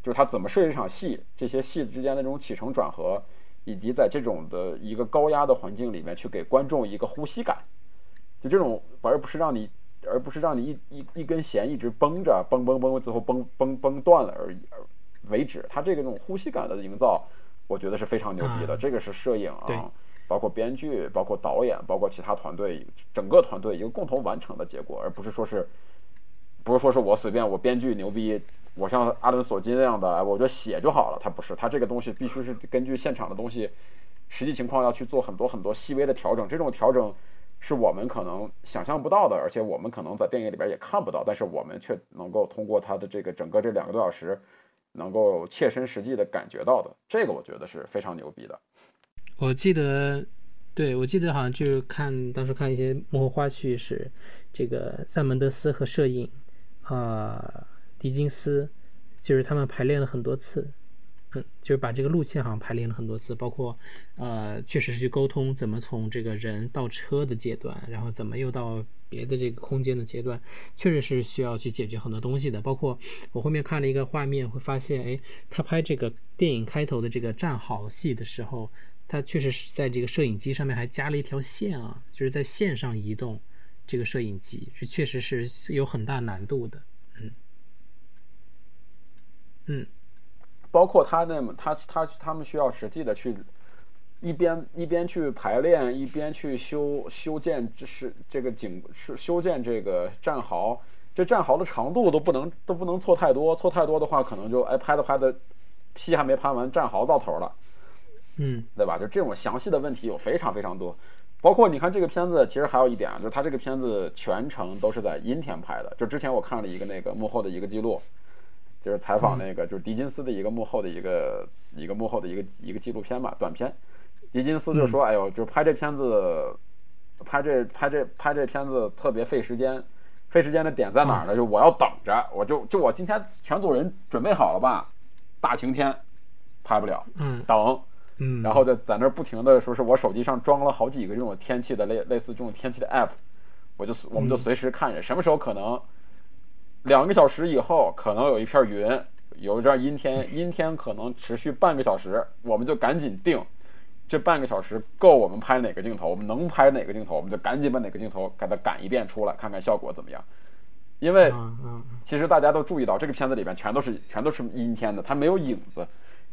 就是他怎么设计一场戏，这些戏之间的这种起承转合，以及在这种的一个高压的环境里面去给观众一个呼吸感，就这种而不是让你。而不是让你一一一根弦一直绷着，绷绷绷，最后绷绷绷断了而已而为止。他这个这种呼吸感的营造，我觉得是非常牛逼的。这个是摄影啊，包括编剧，包括导演，包括其他团队，整个团队一个共同完成的结果，而不是说是，不是说是我随便我编剧牛逼，我像阿伦索金那样的，我就写就好了。它不是，它这个东西必须是根据现场的东西，实际情况要去做很多很多细微的调整。这种调整。是我们可能想象不到的，而且我们可能在电影里边也看不到，但是我们却能够通过它的这个整个这两个多小时，能够切身实际的感觉到的。这个我觉得是非常牛逼的。我记得，对我记得好像就是看当时看一些幕后花絮，是这个塞门德斯和摄影啊狄金斯，就是他们排练了很多次。嗯，就是把这个路线好像排练了很多次，包括，呃，确实是去沟通怎么从这个人到车的阶段，然后怎么又到别的这个空间的阶段，确实是需要去解决很多东西的。包括我后面看了一个画面，会发现，哎，他拍这个电影开头的这个战壕戏的时候，他确实是在这个摄影机上面还加了一条线啊，就是在线上移动这个摄影机，是确实是有很大难度的。嗯，嗯。包括他那么他他他们需要实际的去一边一边去排练，一边去修修建，这是这个景是修建这个战壕，这战壕的长度都不能都不能错太多，错太多的话，可能就哎拍的拍的戏还没拍完，战壕到头了，嗯，对吧？就这种详细的问题有非常非常多。包括你看这个片子，其实还有一点啊，就是他这个片子全程都是在阴天拍的。就之前我看了一个那个幕后的一个记录。就是采访那个，就是狄金斯的一个幕后的一个一个幕后的一个一个纪录片嘛，短片。狄金斯就说：“哎呦，就拍这片子，拍这拍这拍这片子特别费时间，费时间的点在哪儿呢？就我要等着，我就就我今天全组人准备好了吧，大晴天，拍不了，嗯，等，嗯，然后就在那儿不停的说，是我手机上装了好几个这种天气的类类似这种天气的 app，我就我们就随时看着什么时候可能。”两个小时以后，可能有一片云，有一阵阴天，阴天可能持续半个小时，我们就赶紧定，这半个小时够我们拍哪个镜头，我们能拍哪个镜头，我们就赶紧把哪个镜头给它赶一遍出来，看看效果怎么样。因为，其实大家都注意到，这个片子里边全都是全都是阴天的，它没有影子。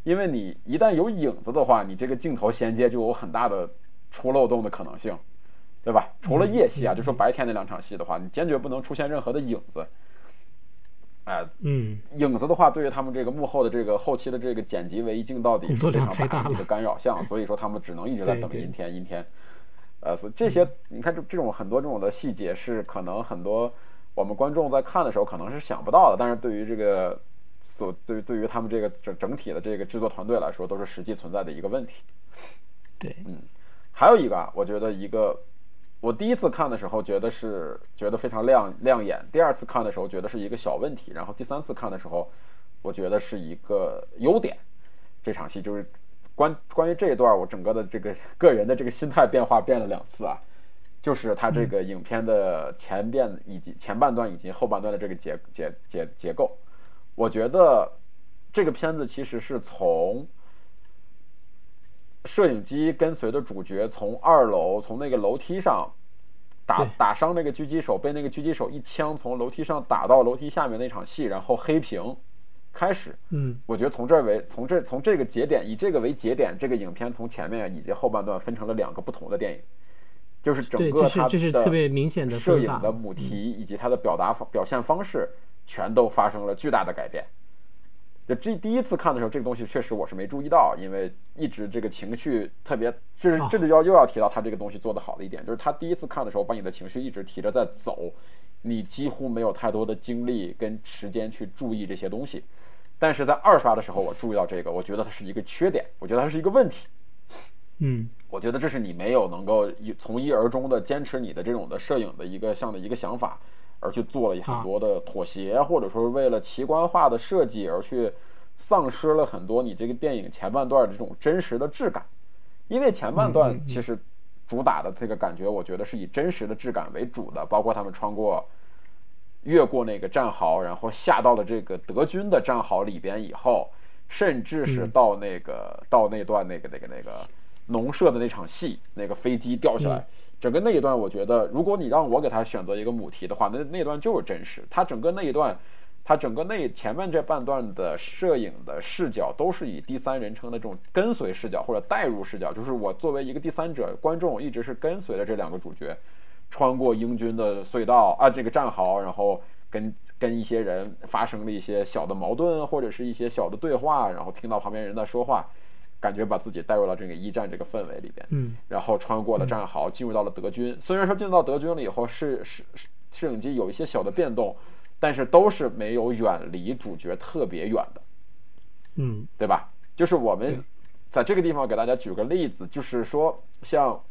因为你一旦有影子的话，你这个镜头衔接就有很大的出漏洞的可能性，对吧？除了夜戏啊，就说白天那两场戏的话，你坚决不能出现任何的影子。哎，嗯，影子的话，对于他们这个幕后的这个后期的这个剪辑为一镜到底是非常大的一个干扰项，所以说他们只能一直在等阴天，阴天。呃，所以这些你看这这种很多这种的细节是可能很多我们观众在看的时候可能是想不到的，但是对于这个所对对于他们这个整整体的这个制作团队来说，都是实际存在的一个问题。对，嗯，还有一个啊，我觉得一个我第一次看的时候觉得是觉得非常亮亮眼，第二次看的时候觉得是一个小问题，然后第三次看的时候，我觉得是一个优点。这场戏就是关关于这一段，我整个的这个个人的这个心态变化变了两次啊，就是它这个影片的前边以及前半段以及后半段的这个结结结结构，我觉得这个片子其实是从摄影机跟随的主角从二楼从那个楼梯上打打伤那个狙击手，被那个狙击手一枪从楼梯上打到楼梯下面那场戏，然后黑屏开始。嗯。我觉得从这儿为从这从这个节点以这个为节点，这个影片从前面以及后半段分成了两个不同的电影，就是整，个它这是这是的特别明显的摄影的。母题以及它的表达方表现方式，全都发生了巨大的改变。就这第一次看的时候，这个东西确实我是没注意到，因为一直这个情绪特别，这是啊这就要又要提到他这个东西做得好的一点，就是他第一次看的时候，把你的情绪一直提着在走，你几乎没有太多的精力跟时间去注意这些东西。但是在二刷的时候，我注意到这个，我觉得它是一个缺点，我觉得它是一个问题。嗯我觉得这是你没有能够一从一而终的坚持你的这种的摄影的一个像的一个想法，而去做了很多的妥协，或者说是为了奇观化的设计而去丧失了很多你这个电影前半段的这种真实的质感。因为前半段其实主打的这个感觉，我觉得是以真实的质感为主的，包括他们穿过。越过那个战壕，然后下到了这个德军的战壕里边以后，甚至是嗯到那个、到那段那个那个那个农舍的那场戏，那个飞机掉下来，嗯整个那一段，我觉得如果你让我给他选择一个母题的话，那那段就是真实。他整个那一段，他整个那前面这半段的摄影的视角都是以第三人称的这种跟随视角或者代入视角，就是我作为一个第三者观众，一直是跟随着这两个主角。穿过英军的隧道啊，这个战壕，然后跟跟一些人发生了一些小的矛盾，或者是一些小的对话，然后听到旁边人在说话，感觉把自己带入到这个一战这个氛围里边，嗯然后穿过了战壕，进入到了德军。虽然说进入到德军了以后，是是是摄影机有一些小的变动，但是都是没有远离主角特别远的。嗯对吧？就是我们在这个地方给大家举个例子，就是说像，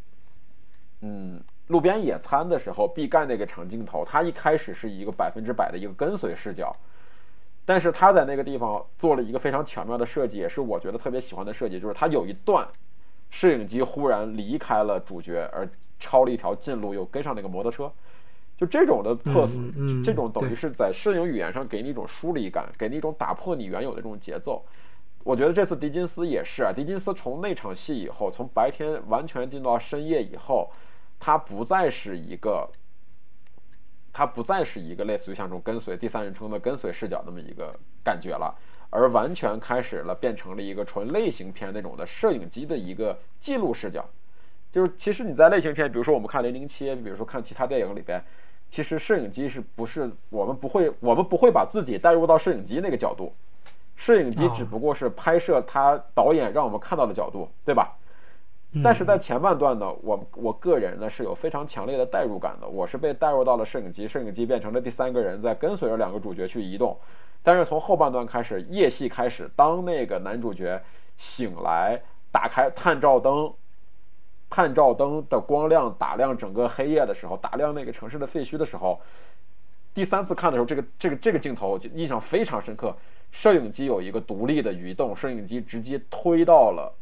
嗯，路边野餐的时候，毕赣那个长镜头，它一开始是一个百分之百的一个跟随视角，但是他在那个地方做了一个非常巧妙的设计，也是我觉得特别喜欢的设计，就是他有一段摄影机忽然离开了主角，而抄了一条近路，又跟上那个摩托车。就这种的 pose，、嗯嗯这种等于是在摄影语言上给你一种疏离感，给你一种打破你原有的这种节奏。我觉得这次狄金斯也是啊，狄金斯从那场戏以后，从白天完全进到深夜以后，他不再是一个，他不再是一个类似于像这种跟随第三人称的跟随视角那么一个感觉了，而完全开始了变成了一个纯类型片那种的摄影机的一个记录视角。就是其实你在类型片，比如说我们看《零零七》，比如说看其他电影里边，其实摄影机是不是我们不会，我们不会把自己带入到摄影机那个角度，摄影机哦只不过是拍摄他导演让我们看到的角度，对吧？但是在前半段呢，我我个人呢是有非常强烈的代入感的，我是被带入到了摄影机，摄影机变成了第三个人在跟随着两个主角去移动。但是从后半段开始，夜戏开始，当那个男主角醒来，打开探照灯，探照灯的光亮打亮整个黑夜的时候，打亮那个城市的废墟的时候，第三次看的时候，这个这个这个镜头就印象非常深刻。摄影机有一个独立的移动，摄影机直接推到了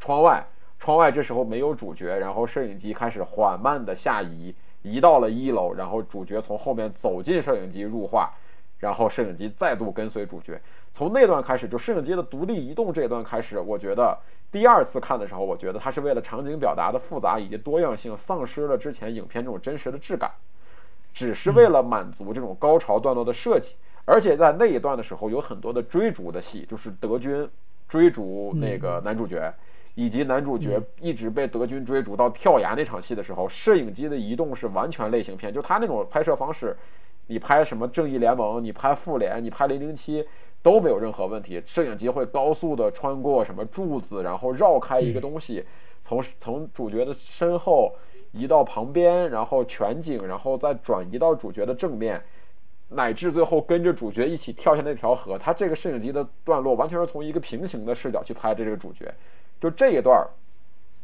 窗外，窗外这时候没有主角，然后摄影机开始缓慢的下移，移到了一楼，然后主角从后面走进摄影机入画，然后摄影机再度跟随主角。从那段开始，就摄影机的独立移动这一段开始，我觉得第二次看的时候，我觉得它是为了场景表达的复杂以及多样性，丧失了之前影片这种真实的质感，只是为了满足这种高潮段落的设计。而且在那一段的时候，有很多的追逐的戏，就是德军追逐那个男主角，以及男主角一直被德军追逐到跳崖那场戏的时候，摄影机的移动是完全类型片，就他那种拍摄方式，你拍什么正义联盟，你拍复联，你拍零零七都没有任何问题。摄影机会高速的穿过什么柱子，然后绕开一个东西，从从主角的身后移到旁边，然后全景，然后再转移到主角的正面，乃至最后跟着主角一起跳下那条河。他这个摄影机的段落完全是从一个平行的视角去拍的这个主角，就这一段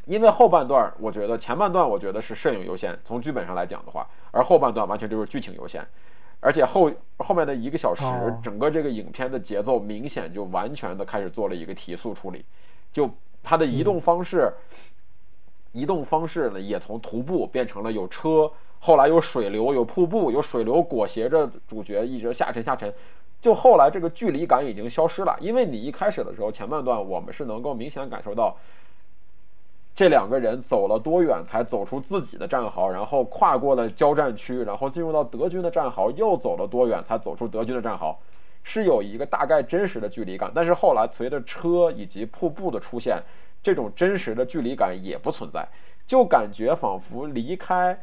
因为后半段我觉得前半段我觉得是摄影优先，从剧本上来讲的话，而后半段完全就是剧情优先，而且后后面的一个小时，整个这个影片的节奏明显就完全的开始做了一个提速处理，就它的移动方式。移动方式呢，也从徒步变成了有车，后来有水流、有瀑布、有水流裹挟着主角一直下沉下沉，就后来这个距离感已经消失了。因为你一开始的时候前半段，我们是能够明显感受到这两个人走了多远才走出自己的战壕，然后跨过了交战区，然后进入到德军的战壕，又走了多远才走出德军的战壕，是有一个大概真实的距离感。但是后来随着车以及瀑布的出现。这种真实的距离感也不存在，就感觉仿佛离开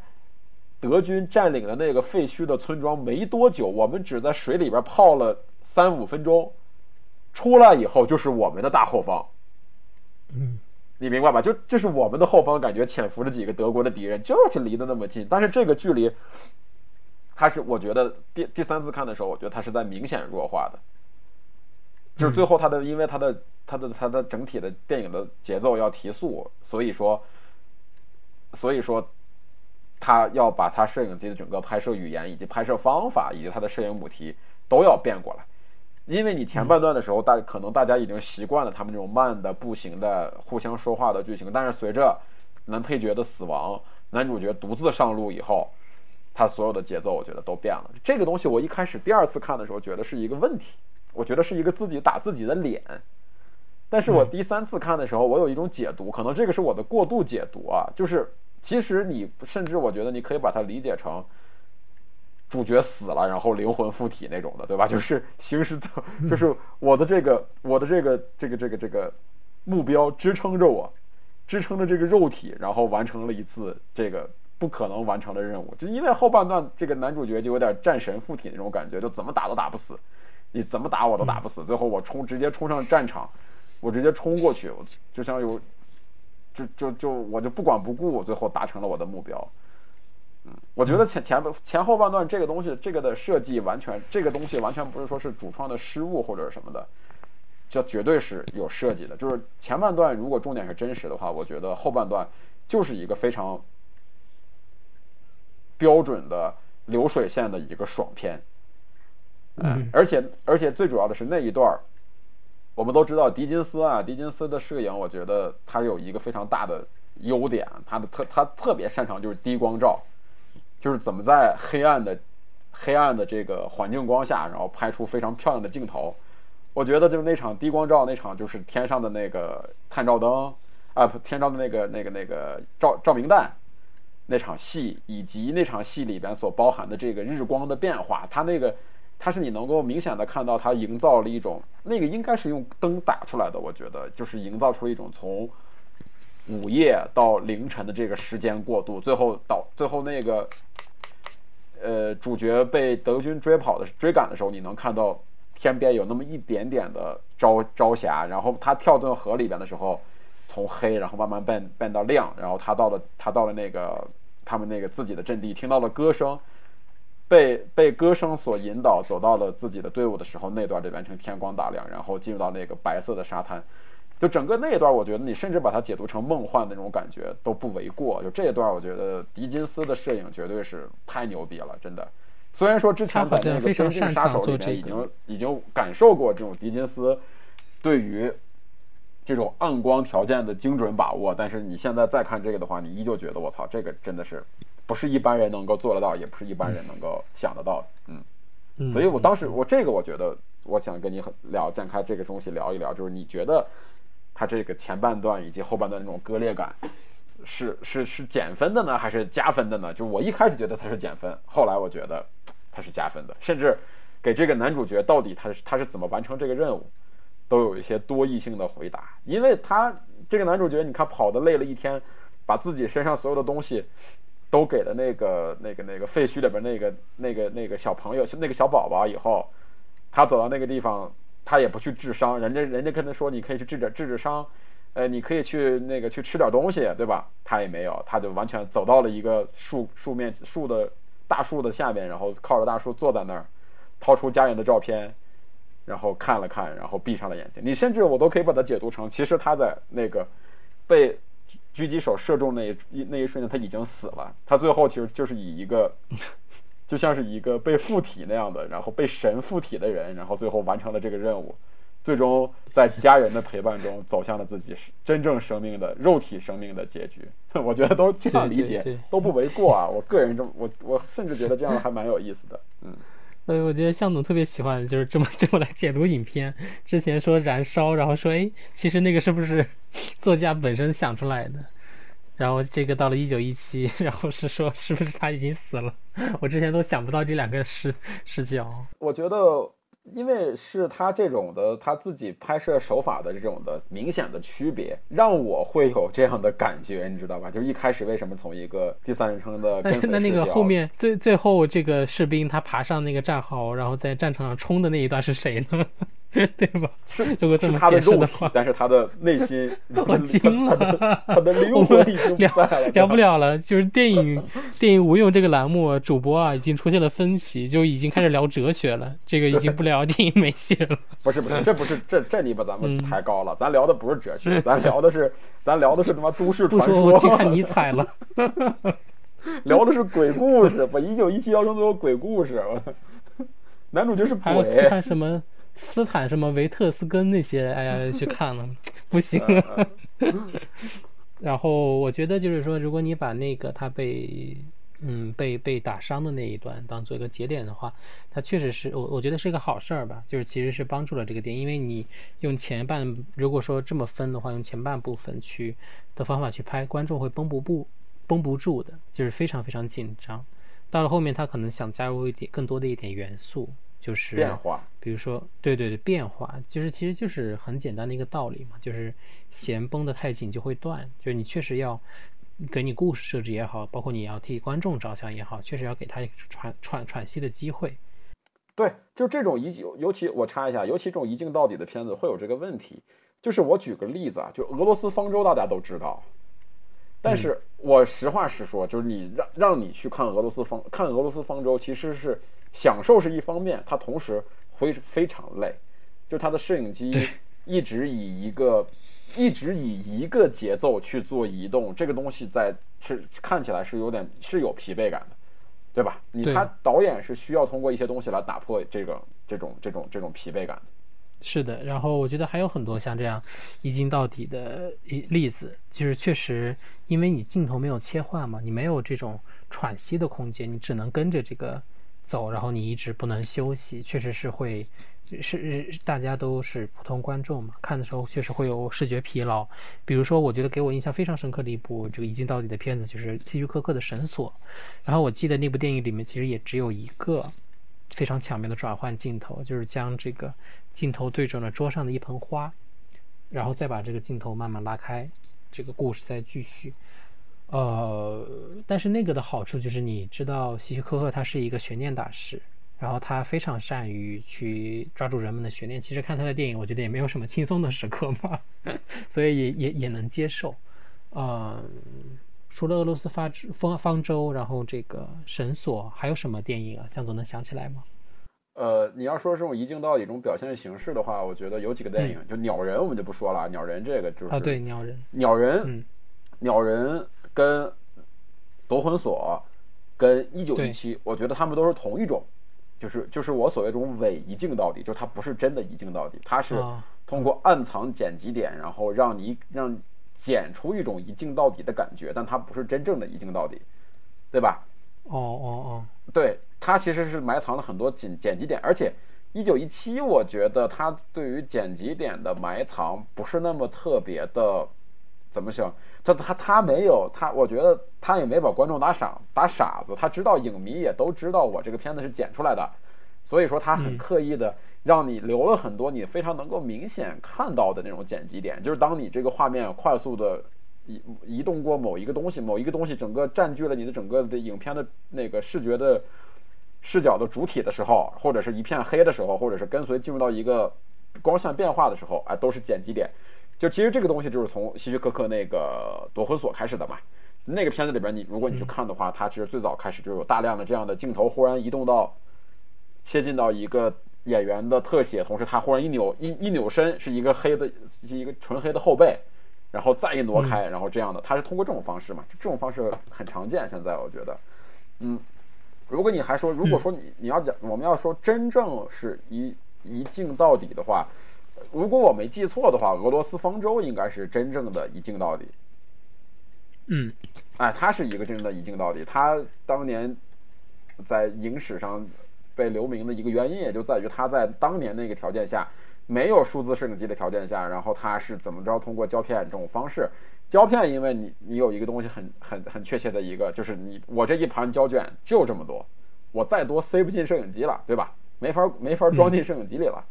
德军占领了那个废墟的村庄没多久，我们只在水里边泡了三五分钟，出来以后就是我们的大后方。嗯，你明白吧？就这是我们的后方，感觉潜伏着几个德国的敌人，就是离得那么近。但是这个距离，它是我觉得第第三次看的时候，我觉得它是在明显弱化的。就是最后他的，因为他的他的他的整体的电影的节奏要提速，所以说，所以说，他要把他摄影机的整个拍摄语言以及拍摄方法以及他的摄影母题都要变过来。因为你前半段的时候，大可能大家已经习惯了他们这种慢的步行的互相说话的剧情，但是随着男配角的死亡，男主角独自上路以后，他所有的节奏我觉得都变了。这个东西我一开始第二次看的时候觉得是一个问题。我觉得是一个自己打自己的脸，但是我第三次看的时候，我有一种解读，可能这个是我的过度解读啊，就是其实你甚至我觉得你可以把它理解成主角死了，然后灵魂附体那种的，对吧？就是 (laughs) 行尸走，就是我的这个我的这个这个这个这个目标支撑着我，支撑着这个肉体，然后完成了一次这个不可能完成的任务，就因为后半段这个男主角就有点战神附体那种感觉，就怎么打都打不死。你怎么打我都打不死，最后我冲直接冲上战场，我直接冲过去，我就像有，就就就我就不管不顾，最后达成了我的目标。嗯，我觉得前前前后半段这个东西，这个的设计完全，这个东西完全不是说是主创的失误或者什么的，这绝对是有设计的。就是前半段如果重点是真实的话，我觉得后半段就是一个非常标准的流水线的一个爽片。嗯，而且而且最主要的是那一段儿，我们都知道狄金斯啊，狄金斯的摄影，我觉得他有一个非常大的优点，他的特他特别擅长就是低光照，就是怎么在黑暗的黑暗的这个环境光下，然后拍出非常漂亮的镜头。我觉得就是那场低光照那场，就是天上的那个探照灯啊，不天上的那个那个那个照照明弹那场戏，以及那场戏里边所包含的这个日光的变化，它那个。它是你能够明显的看到，它营造了一种那个应该是用灯打出来的，我觉得就是营造出一种从午夜到凌晨的这个时间过渡，最后到最后那个呃主角被德军追跑的追赶的时候，你能看到天边有那么一点点的朝朝霞，然后他跳进河里边的时候，从黑然后慢慢变变到亮，然后他到了他到了那个他们那个自己的阵地，听到了歌声。被被歌声所引导走到了自己的队伍的时候，那段就完成天光大亮，然后进入到那个白色的沙滩，就整个那一段，我觉得你甚至把它解读成梦幻的那种感觉都不为过。就这一段，我觉得狄金斯的摄影绝对是太牛逼了，真的。虽然说之前在那个《边境杀手》里面已经已经感受过这种狄金斯对于这种暗光条件的精准把握，但是你现在再看这个的话，你依旧觉得我操，这个真的是。不是一般人能够做得到，也不是一般人能够想得到的。嗯，所以我当时我这个我觉得，我想跟你聊展开这个东西聊一聊，就是你觉得他这个前半段以及后半段那种割裂感，是是是减分的呢，还是加分的呢？就我一开始觉得他是减分，后来我觉得他是加分的，甚至给这个男主角到底他是他是怎么完成这个任务，都有一些多义性的回答，因为他这个男主角，你看跑的累了一天，把自己身上所有的东西。都给了那个那个那个废墟里边那个那个那个小朋友，那个小宝宝以后，他走到那个地方，他也不去治伤，人家人家跟他说，你可以去治点治治伤，呃，你可以去那个去吃点东西，对吧？他也没有，他就完全走到了一个树树面树的大树的下面，然后靠着大树坐在那儿，掏出家人的照片，然后看了看，然后闭上了眼睛。你甚至我都可以把它解读成，其实他在那个被狙击手射中那一那一瞬间他已经死了。他最后其实就是以一个。就像是一个被附体那样的，然后被神附体的人，然后最后完成了这个任务，最终在家人的陪伴中走向了自己真正生命的肉体生命的结局。(laughs) 我觉得都这样理解都不为过啊！我个人这么我我甚至觉得这样还蛮有意思的。嗯，所以我觉得向总特别喜欢就是这么 (laughs) 这么来解读影片。之前说燃烧，然后说哎，其实那个是不是 (laughs) 作家本身想出来的？然后这个到了一九一七，(laughs) 然后是说是不是他已经死了？我之前都想不到这两个视视角。我觉得，因为是他这种的他自己拍摄手法的这种的明显的区别，让我会有这样的感觉，你知道吧？就是一开始为什么从一个第三人称的跟那那个后面最最后这个士兵他爬上那个战壕，然后在战场上冲的那一段是谁呢？(laughs) 对吧？是如果这么解释的话，但是他的内心，(laughs) 我惊了，他的 (laughs) 灵魂已经聊聊不了了。就是电影电影无用这个栏目主播啊，已经出现了分歧，就已经开始聊哲学了。这个已经不聊电影美学了。不是不是，这不是这这你把咱们抬高了。咱聊的不是哲学，咱聊的是咱聊的是他妈都市传说。我去看尼采了。聊的是鬼故事，把一九一七要成做鬼故事。男主角是鬼。看什么？斯坦什么维特斯根那些，哎呀，去 (laughs) 看了，不行。(laughs) 然后我觉得就是说，如果你把那个他被嗯被被打伤的那一段当做一个节点的话，它确实是我我觉得是一个好事儿吧，就是其实是帮助了这个点，因为你用前半如果说这么分的话，用前半部分去的方法去拍，观众会绷不不绷不住的，就是非常非常紧张。到了后面，他可能想加入一点更多的一点元素。就是变化，比如说，对对对，变化，就是其实就是很简单的一个道理嘛，就是弦绷得太紧就会断，就是你确实要给你故事设置也好，包括你要替观众着想也好，确实要给他喘喘喘息的机会。对，就这种一尤其我插一下，尤其这种一镜到底的片子会有这个问题，就是我举个例子啊，就俄罗斯方舟大家都知道，但是我实话实说，就是你让让你去看俄罗斯方看俄罗斯方舟，其实是。享受是一方面，它同时会非常累，就它的摄影机一直以一个一直以一个节奏去做移动，这个东西在是看起来是有点是有疲惫感的，对吧？你他导演是需要通过一些东西来打破这个这种这种这种疲惫感的。是的，然后我觉得还有很多像这样一镜到底的例子，就是确实因为你镜头没有切换嘛，你没有这种喘息的空间，你只能跟着这个。走，然后你一直不能休息，确实是会，是大家都是普通观众嘛，看的时候确实会有视觉疲劳。比如说，我觉得给我印象非常深刻的一部这个一镜到底的片子，就是希区柯克的《绳索》。然后我记得那部电影里面其实也只有一个非常巧妙的转换镜头，就是将这个镜头对准了桌上的一盆花，然后再把这个镜头慢慢拉开，这个故事再继续。呃，但是那个的好处就是，你知道希区柯克他是一个悬念大师，然后他非常善于去抓住人们的悬念。其实看他的电影，我觉得也没有什么轻松的时刻嘛，(laughs) 所以也也也能接受。呃，除了俄罗斯发方方舟，然后这个绳索，还有什么电影啊？向总能想起来吗？呃，你要说这种一镜到底这种表现形式的话，我觉得有几个电影，就鸟人我们就不说了，鸟人这个就是啊，对，鸟人，鸟人，鸟人。跟夺魂锁，跟一九一七，我觉得他们都是同一种，就是就是我所谓这种伪一镜到底，就是它不是真的一镜到底，它是通过暗藏剪辑点，然后让你让剪出一种一镜到底的感觉，但它不是真正的一镜到底，对吧？哦哦哦，对，它其实是埋藏了很多剪剪辑点，而且一九一七，我觉得它对于剪辑点的埋藏不是那么特别的，怎么想？他他他没有他，我觉得他也没把观众打傻打傻子。他知道影迷也都知道我这个片子是剪出来的，所以说他很刻意的让你留了很多你非常能够明显看到的那种剪辑点。就是当你这个画面快速的移移动过某一个东西，某一个东西整个占据了你的整个的影片的那个视觉的视角的主体的时候，或者是一片黑的时候，或者是跟随进入到一个光线变化的时候，哎，都是剪辑点。就其实这个东西就是从希区柯克那个夺魂锁开始的嘛。那个片子里边，你如果你去看的话，它其实最早开始就有大量的这样的镜头，忽然移动到切进到一个演员的特写，同时他忽然一扭一一扭身，是一个黑的，是一个纯黑的后背，然后再一挪开，然后这样的，他是通过这种方式嘛？这种方式很常见。现在我觉得，嗯，如果你还说，如果说你你要讲，我们要说真正是一一镜到底的话，如果我没记错的话，俄罗斯方舟应该是真正的一镜到底。嗯，哎，他是一个真正的一镜到底。他当年在影史上被留名的一个原因，也就在于他在当年那个条件下，没有数字摄影机的条件下，然后他是怎么着通过胶片这种方式。胶片，因为你你有一个东西很很很确切的一个，就是你我这一盘胶卷就这么多，我再多塞不进摄影机了，对吧？没法没法装进摄影机里了。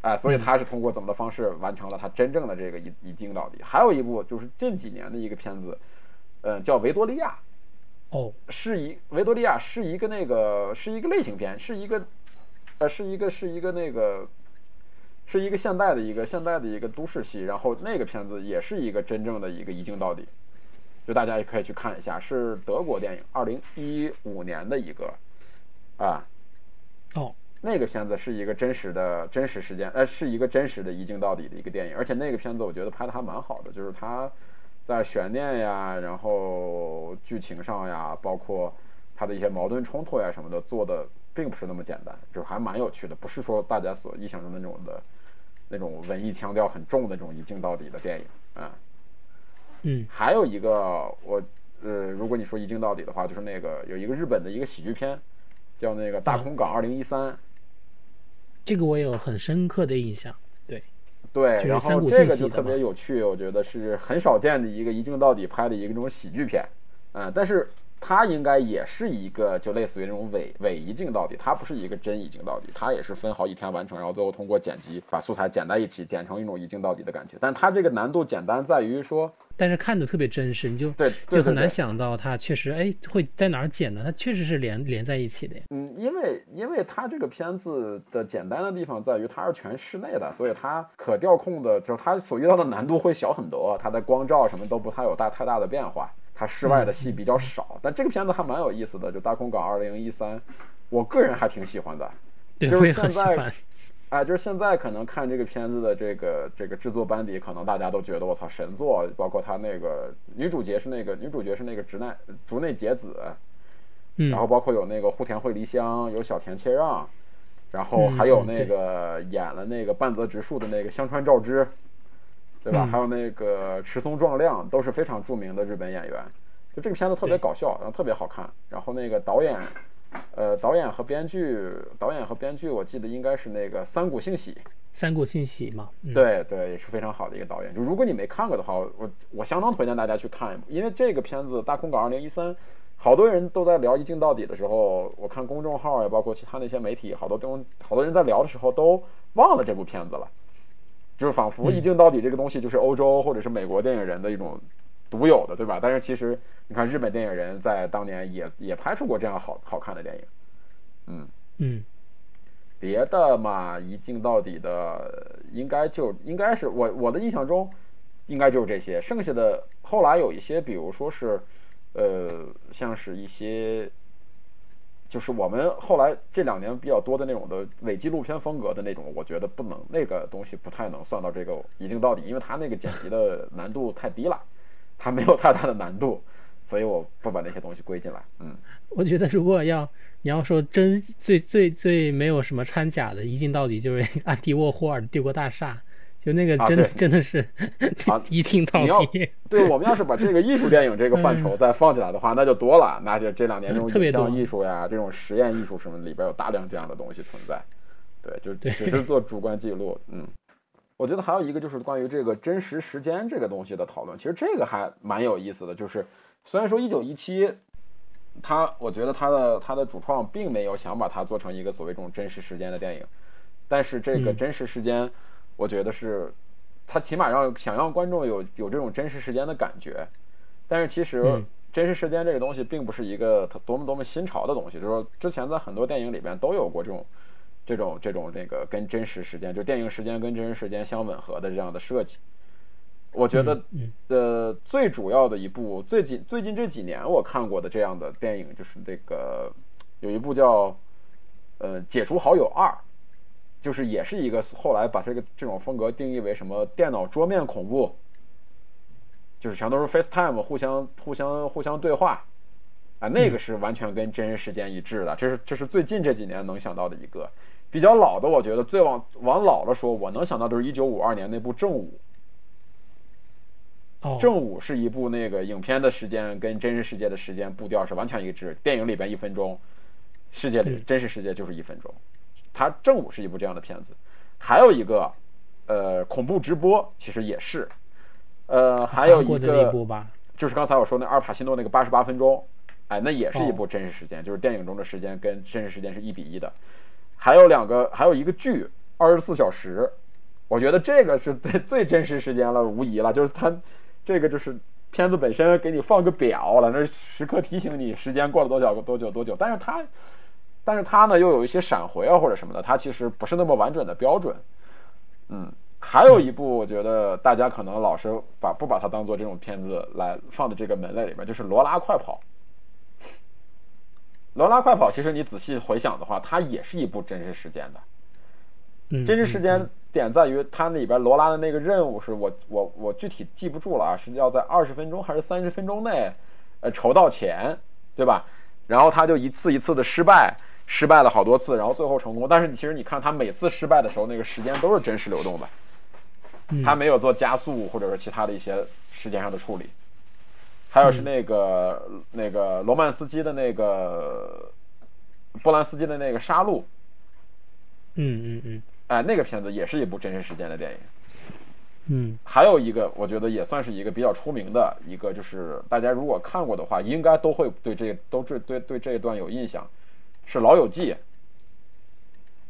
哎，所以他是通过怎么的方式完成了他真正的这个一一镜到底。还有一部就是近几年的一个片子。嗯，叫维多利亚，哦，是一维多利亚是一个那个是一个类型片，是一个，呃，是一个是一个那个，是一个现代的一个现代的一个都市戏，然后那个片子也是一个真正的一个一镜到底，就大家也可以去看一下，是德国电影，二零一五年的一个，啊，哦，那个片子是一个真实的真实事件，呃，是一个真实的一镜到底的一个电影，而且那个片子我觉得拍的还蛮好的，就是它。在悬念呀，然后剧情上呀，包括它的一些矛盾冲突呀什么的，做的并不是那么简单，就还蛮有趣的，不是说大家所臆想中的那种的，那种文艺腔调很重的这种一镜到底的电影啊。嗯，还有一个我呃，如果你说一镜到底的话，就是那个有一个日本的一个喜剧片，叫那个《大空港二零一三》，这个我有很深刻的印象。对，然后这个就特别有趣，我觉得是很少见的一个一镜到底拍的一个这种喜剧片，嗯，但是它应该也是一个就类似于那种伪伪一镜到底，它不是一个真一镜到底，它也是分好几天完成，然后最后通过剪辑把素材剪在一起，剪成一种一镜到底的感觉。但它这个难度简单在于说。但是看的特别真实，你就对，就很难想到它确实哎会在哪儿剪呢，它确实是连连在一起的。嗯，因为因为它这个片子的简单的地方在于它是全室内的，所以它可调控的，就是它所遇到的难度会小很多，它的光照什么都不太有大太大的变化，它室外的戏比较少。但这个片子还蛮有意思的，就《大空港二零一三》，我个人还挺喜欢的，就是现在。哎，就是现在可能看这个片子的这个这个制作班底，可能大家都觉得我操神作，包括他那个女主角是那个女主角是那个直奈竹内结子，嗯，然后包括有那个户田惠梨香，有小田切让，然后还有那个演了那个半泽直树的那个香川照之，对吧？还有那个池松壮亮，都是非常著名的日本演员。就这个片子特别搞笑，然后特别好看，然后那个导演。呃，导演和编剧，导演和编剧，我记得应该是那个三谷幸喜。三谷幸喜嘛，对对，也是非常好的一个导演。就如果你没看过的话，我我相当推荐大家去看，因为这个片子《大空港二零一三》，好多人都在聊一镜到底的时候，我看公众号也包括其他那些媒体，好多东好多人在聊的时候都忘了这部片子了，就是仿佛一镜到底这个东西就是欧洲或者是美国电影人的一种。独有的，对吧？但是其实你看，日本电影人在当年也也拍出过这样好好看的电影，嗯嗯，别的嘛，一镜到底的应该就应该是我我的印象中，应该就是这些。剩下的后来有一些，比如说是呃，像是一些，就是我们后来这两年比较多的那种的伪纪录片风格的那种，我觉得不能那个东西不太能算到这个一镜到底，因为它那个剪辑的难度太低了。它没有太大的难度，所以我不把那些东西归进来。嗯，(laughs) 我觉得如果要你要说真最最最没有什么掺假的，一镜到底就是安迪沃霍尔《帝国大厦》，就那个真的真的是 (laughs) 一镜到底。对我们要是把这个艺术电影这个范畴再放进来的话，那就多了。那就这两年这种影像艺术呀，这种实验艺术什么里边有大量这样的东西存在。对，就只是做主观记录。嗯。我觉得还有一个就是关于这个真实时间这个东西的讨论，其实这个还蛮有意思的。就是虽然说一九一七，他我觉得他的他的主创并没有想把它做成一个所谓这种真实时间的电影，但是这个真实时间，我觉得是他起码让想让观众有有这种真实时间的感觉。但是其实真实时间这个东西并不是一个多么多么新潮的东西，就是说之前在很多电影里边都有过这种。这种这种那个跟真实时间，就电影时间跟真实时间相吻合的这样的设计，我觉得嗯呃最主要的一部最近最近这几年我看过的这样的电影就是这个有一部叫呃《解除好友二》，就是也是一个后来把这个这种风格定义为什么电脑桌面恐怖，就是全都是 FaceTime 互相互相互相对话，啊，那个是完全跟真人时间一致的，这是这是最近这几年能想到的一个比较老的，我觉得最往往老了说，我能想到就是一九五二年那部《正午》。哦，正午是一部那个影片的时间跟真实世界的时间步调是完全一致，电影里边一分钟，世界里嗯真实世界就是一分钟。它正午是一部这样的片子，还有一个呃恐怖直播其实也是，呃还有一个就是刚才我说那阿尔帕西诺那个八十八分钟，哎，那也是一部真实时间，就是电影中的时间跟真实时间是一比一的。还有两个，还有一个剧《二十四小时》，我觉得这个是最最真实时间了，无疑了。就是它这个就是片子本身给你放个表了，那时刻提醒你时间过了多久多久多久。但是它，但是它呢又有一些闪回啊或者什么的，它其实不是那么完整的标准。嗯，还有一部我觉得大家可能老是把不把它当做这种片子来放在这个门类里面，就是《罗拉快跑》。《罗拉快跑》其实你仔细回想的话，它也是一部真实事件的。嗯，真实时嗯间点在于它里边罗拉的那个任务是我我我具体记不住了啊，是要在二十分钟还是三十分钟内，呃，筹到钱，对吧？然后他就一次一次的失败，失败了好多次，然后最后成功。但是其实你看他每次失败的时候，那个时间都是真实流动的，嗯他没有做加速或者说其他的一些时间上的处理。还有是那个、那个罗曼斯基的那个波兰斯基的那个杀戮，嗯嗯嗯哎，那个片子也是一部真实时间的电影。嗯还有一个，我觉得也算是一个比较出名的一个，就是大家如果看过的话，应该都会对这都是对对这一段有印象，是《老友记》。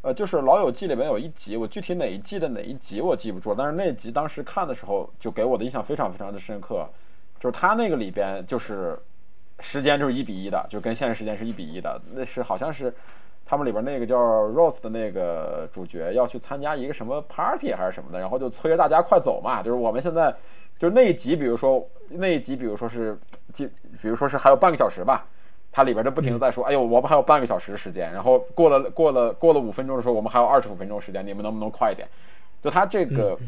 呃，就是《老友记》里面有一集，我具体哪一季的哪一集我记不住，但是那集当时看的时候，就给我的印象非常非常的深刻。就是他那个里边就是时间就是一比一的，就跟现实时间是一比一的。那是好像是他们里边那个叫 Rose 的那个主角要去参加一个什么 party 还是什么的，然后就催着大家快走嘛。就是我们现在就是那一集，比如说那一集，比如说是记，比如说是还有半个小时吧。它里边就不停的在说，哎呦，我们还有半个小时时间，然后过了过了过了五分钟的时候，我们还有二十五分钟时间，你们能不能快一点？就它这个，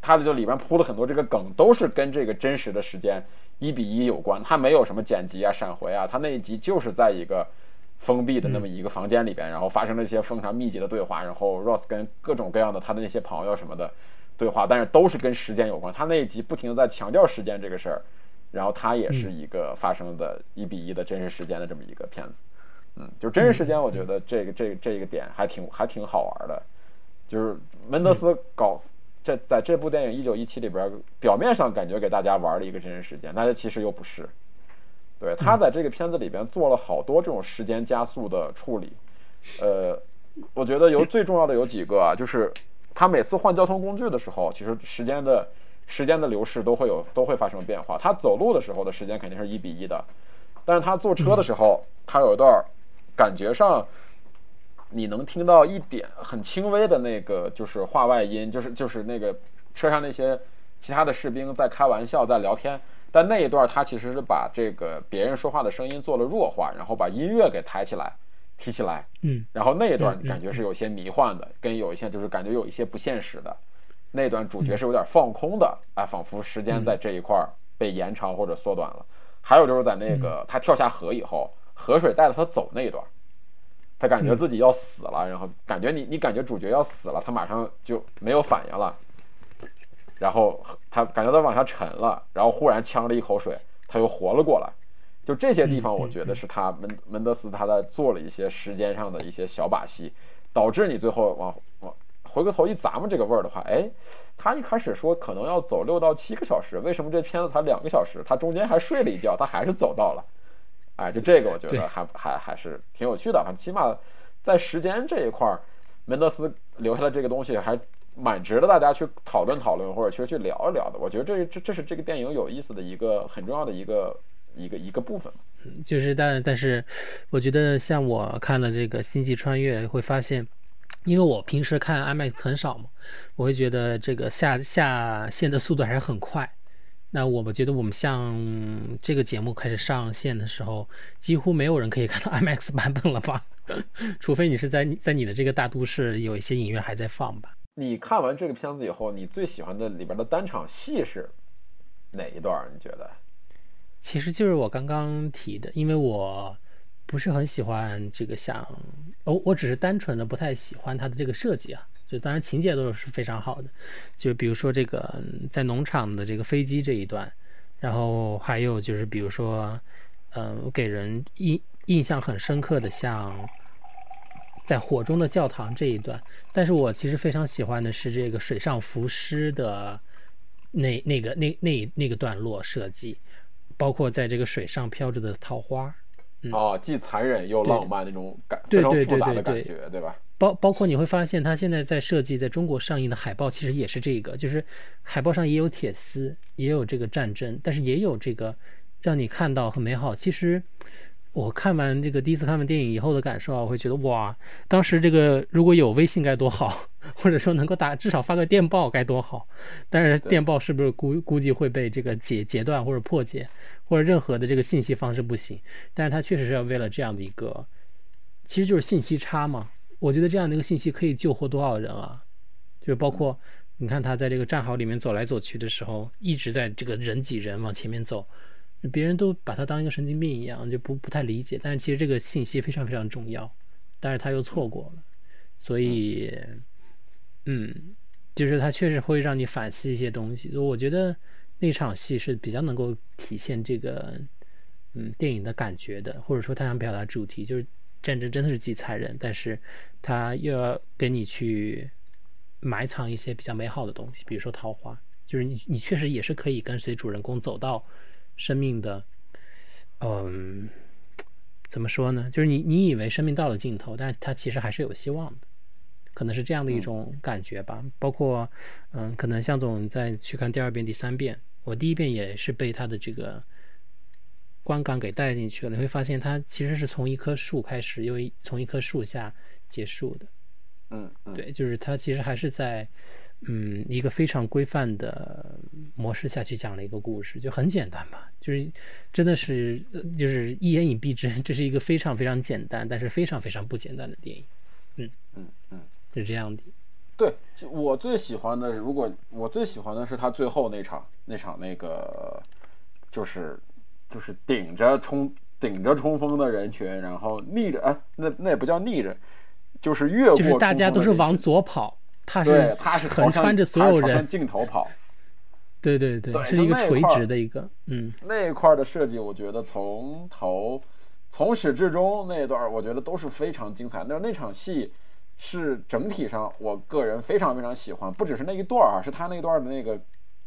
它的就里边铺了很多这个梗，都是跟这个真实的时间一比一有关，它没有什么剪辑啊、闪回啊，它那一集就是在一个封闭的那么一个房间里边，然后发生了一些非常密集的对话，然后 Ross 跟各种各样的他的那些朋友什么的对话，但是都是跟时间有关，他那一集不停的在强调时间这个事儿。然后它也是一个发生的一比一的真实时间的这么一个片子，嗯，就真实时间，我觉得这个这个这个点还挺还挺好玩的，就是门德斯搞这在这部电影《一九一七》里边，表面上感觉给大家玩了一个真实时间，但是其实又不是，对他在这个片子里边做了好多这种时间加速的处理，呃，我觉得有最重要的有几个啊，就是他每次换交通工具的时候，其实时间的。时间的流逝都会有都会发生变化。他走路的时候的时间肯定是一比一的，但是他坐车的时候，他有一段感觉上，你能听到一点很轻微的那个就是话外音，就是就是那个车上那些其他的士兵在开玩笑在聊天。但那一段他其实是把这个别人说话的声音做了弱化，然后把音乐给抬起来提起来，嗯，然后那一段感觉是有些迷幻的，跟有一些就是感觉有一些不现实的。那段主角是有点放空的，哎，仿佛时间在这一块被延长或者缩短了。还有就是在那个他跳下河以后，河水带着他走那一段，他感觉自己要死了，然后感觉你你感觉主角要死了，他马上就没有反应了，然后他感觉他往下沉了，然后忽然呛了一口水，他又活了过来。就这些地方，我觉得是他门门德斯他在做了一些时间上的一些小把戏，导致你最后往往。回过头一咱们这个味儿的话，哎，他一开始说可能要走六到七个小时，为什么这片子才两个小时？他中间还睡了一觉，他还是走到了。哎，就这个我觉得还还还是挺有趣的，反正起码在时间这一块儿，门德斯留下的这个东西还蛮值得大家去讨论讨论或者去去聊一聊的。我觉得这这这是这个电影有意思的一个很重要的一个一个一个部分。就是但但是，我觉得像我看了这个《星际穿越》，会发现。因为我平时看 IMAX 很少嘛，我会觉得这个下下线的速度还是很快。那我们觉得我们像这个节目开始上线的时候，几乎没有人可以看到 (laughs) IMAX 版本了吧？(laughs) 除非你是在你在你的这个大都市有一些影院还在放吧。你看完这个片子以后，你最喜欢的里边的单场戏是哪一段？你觉得？其实就是我刚刚提的，因为我不是很喜欢这个像，哦，我只是单纯的不太喜欢它的这个设计啊。就当然情节都是非常好的，就比如说这个在农场的这个飞机这一段，然后还有就是比如说，嗯，给人印印象很深刻的像在火中的教堂这一段。但是我其实非常喜欢的是这个水上浮尸的那那个那那那个段落设计。包括在这个水上飘着的桃花，哦，既残忍又浪漫那种感，非常复杂的感觉，对吧？包包括你会发现，他现在在设计在中国上映的海报，其实也是这个，就是海报上也有铁丝，也有这个战争，但是也有这个让你看到很美好。其实。我看完这个第一次看完电影以后的感受啊，我会觉得哇，当时这个如果有微信该多好，或者说能够打至少发个电报该多好。但是电报是不是估估计会被这个截截断或者破解，或者任何的这个信息方式不行？但是它确实是要为了这样的一个，其实就是信息差嘛。我觉得这样的一个信息可以救活多少人啊？就是包括你看他在这个战壕里面走来走去的时候，一直在这个人挤人往前面走。别人都把他当一个神经病一样，就不不太理解。但是其实这个信息非常非常重要，但是他又错过了，所以，嗯，就是他确实会让你反思一些东西。我觉得那场戏是比较能够体现这个，嗯，电影的感觉的，或者说他想表达主题，就是战争真的是既残忍，但是他又要给你去埋藏一些比较美好的东西，比如说桃花，就是你你确实也是可以跟随主人公走到。生命的，嗯，怎么说呢？就是你你以为生命到了尽头，但是它其实还是有希望的，可能是这样的一种感觉吧。包括，嗯，可能向总再去看第二遍、第三遍，我第一遍也是被他的这个观感给带进去了。你会发现，它其实是从一棵树开始，又从一棵树下结束的。嗯，对，就是它其实还是在。嗯，一个非常规范的模式下去讲了一个故事，就很简单吧，就是真的是就是一言以蔽之，这是一个非常非常简单，但是非常非常不简单的电影。嗯嗯嗯，是这样的。对，我最喜欢的，如果我最喜欢的是他最后那场那场那个，就是就是顶着冲顶着冲锋的人群，然后逆着，哎，那那也不叫逆着，就是越过，就是大家都是往左跑。他是他是横穿着所有人镜头跑，对对对，是一个垂直的一个，嗯，那一块的设计，我觉得从头从始至终那一段，我觉得都是非常精彩。那那场戏是整体上，我个人非常非常喜欢，不只是那一段儿啊，是他那段的那个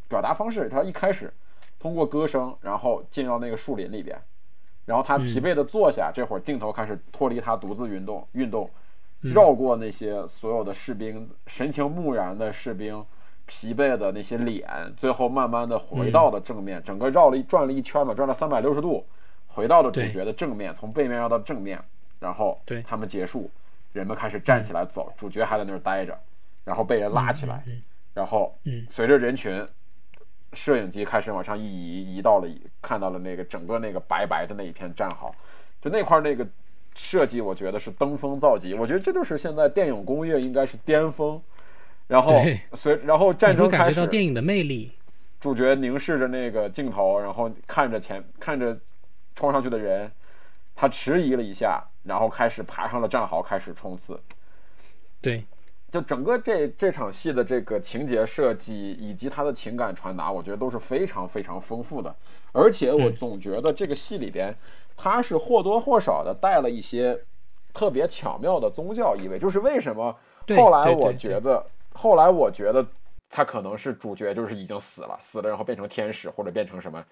表达方式。他一开始通过歌声，然后进到那个树林里边，然后他疲惫的坐下，这会儿镜头开始脱离他独自运动运动。绕过那些所有的士兵，神情木然的士兵，疲惫的那些脸，最后慢慢的回到了正面，整个绕了一转了一圈嘛，转了三百六十度，回到了主角的正面，从背面绕到正面，然后他们结束，人们开始站起来走，主角还在那儿待着，然后被人拉起来，然后随着人群，摄影机开始往上一移，移到了看到了那个整个那个白白的那一片战壕，就那块那个。设计我觉得是登峰造极，我觉得这就是现在电影工业应该是巅峰。然后随然后战争开始，电影的魅力。主角凝视着那个镜头，然后看着前看着冲上去的人，他迟疑了一下，然后开始爬上了战壕，开始冲刺。对，就整个这这场戏的这个情节设计以及他的情感传达，我觉得都是非常非常丰富的。而且我总觉得这个戏里边。他是或多或少的带了一些特别巧妙的宗教意味，就是为什么后来我觉得，后来我觉得他可能是主角，就是已经死了，死了然后变成天使或者变成什么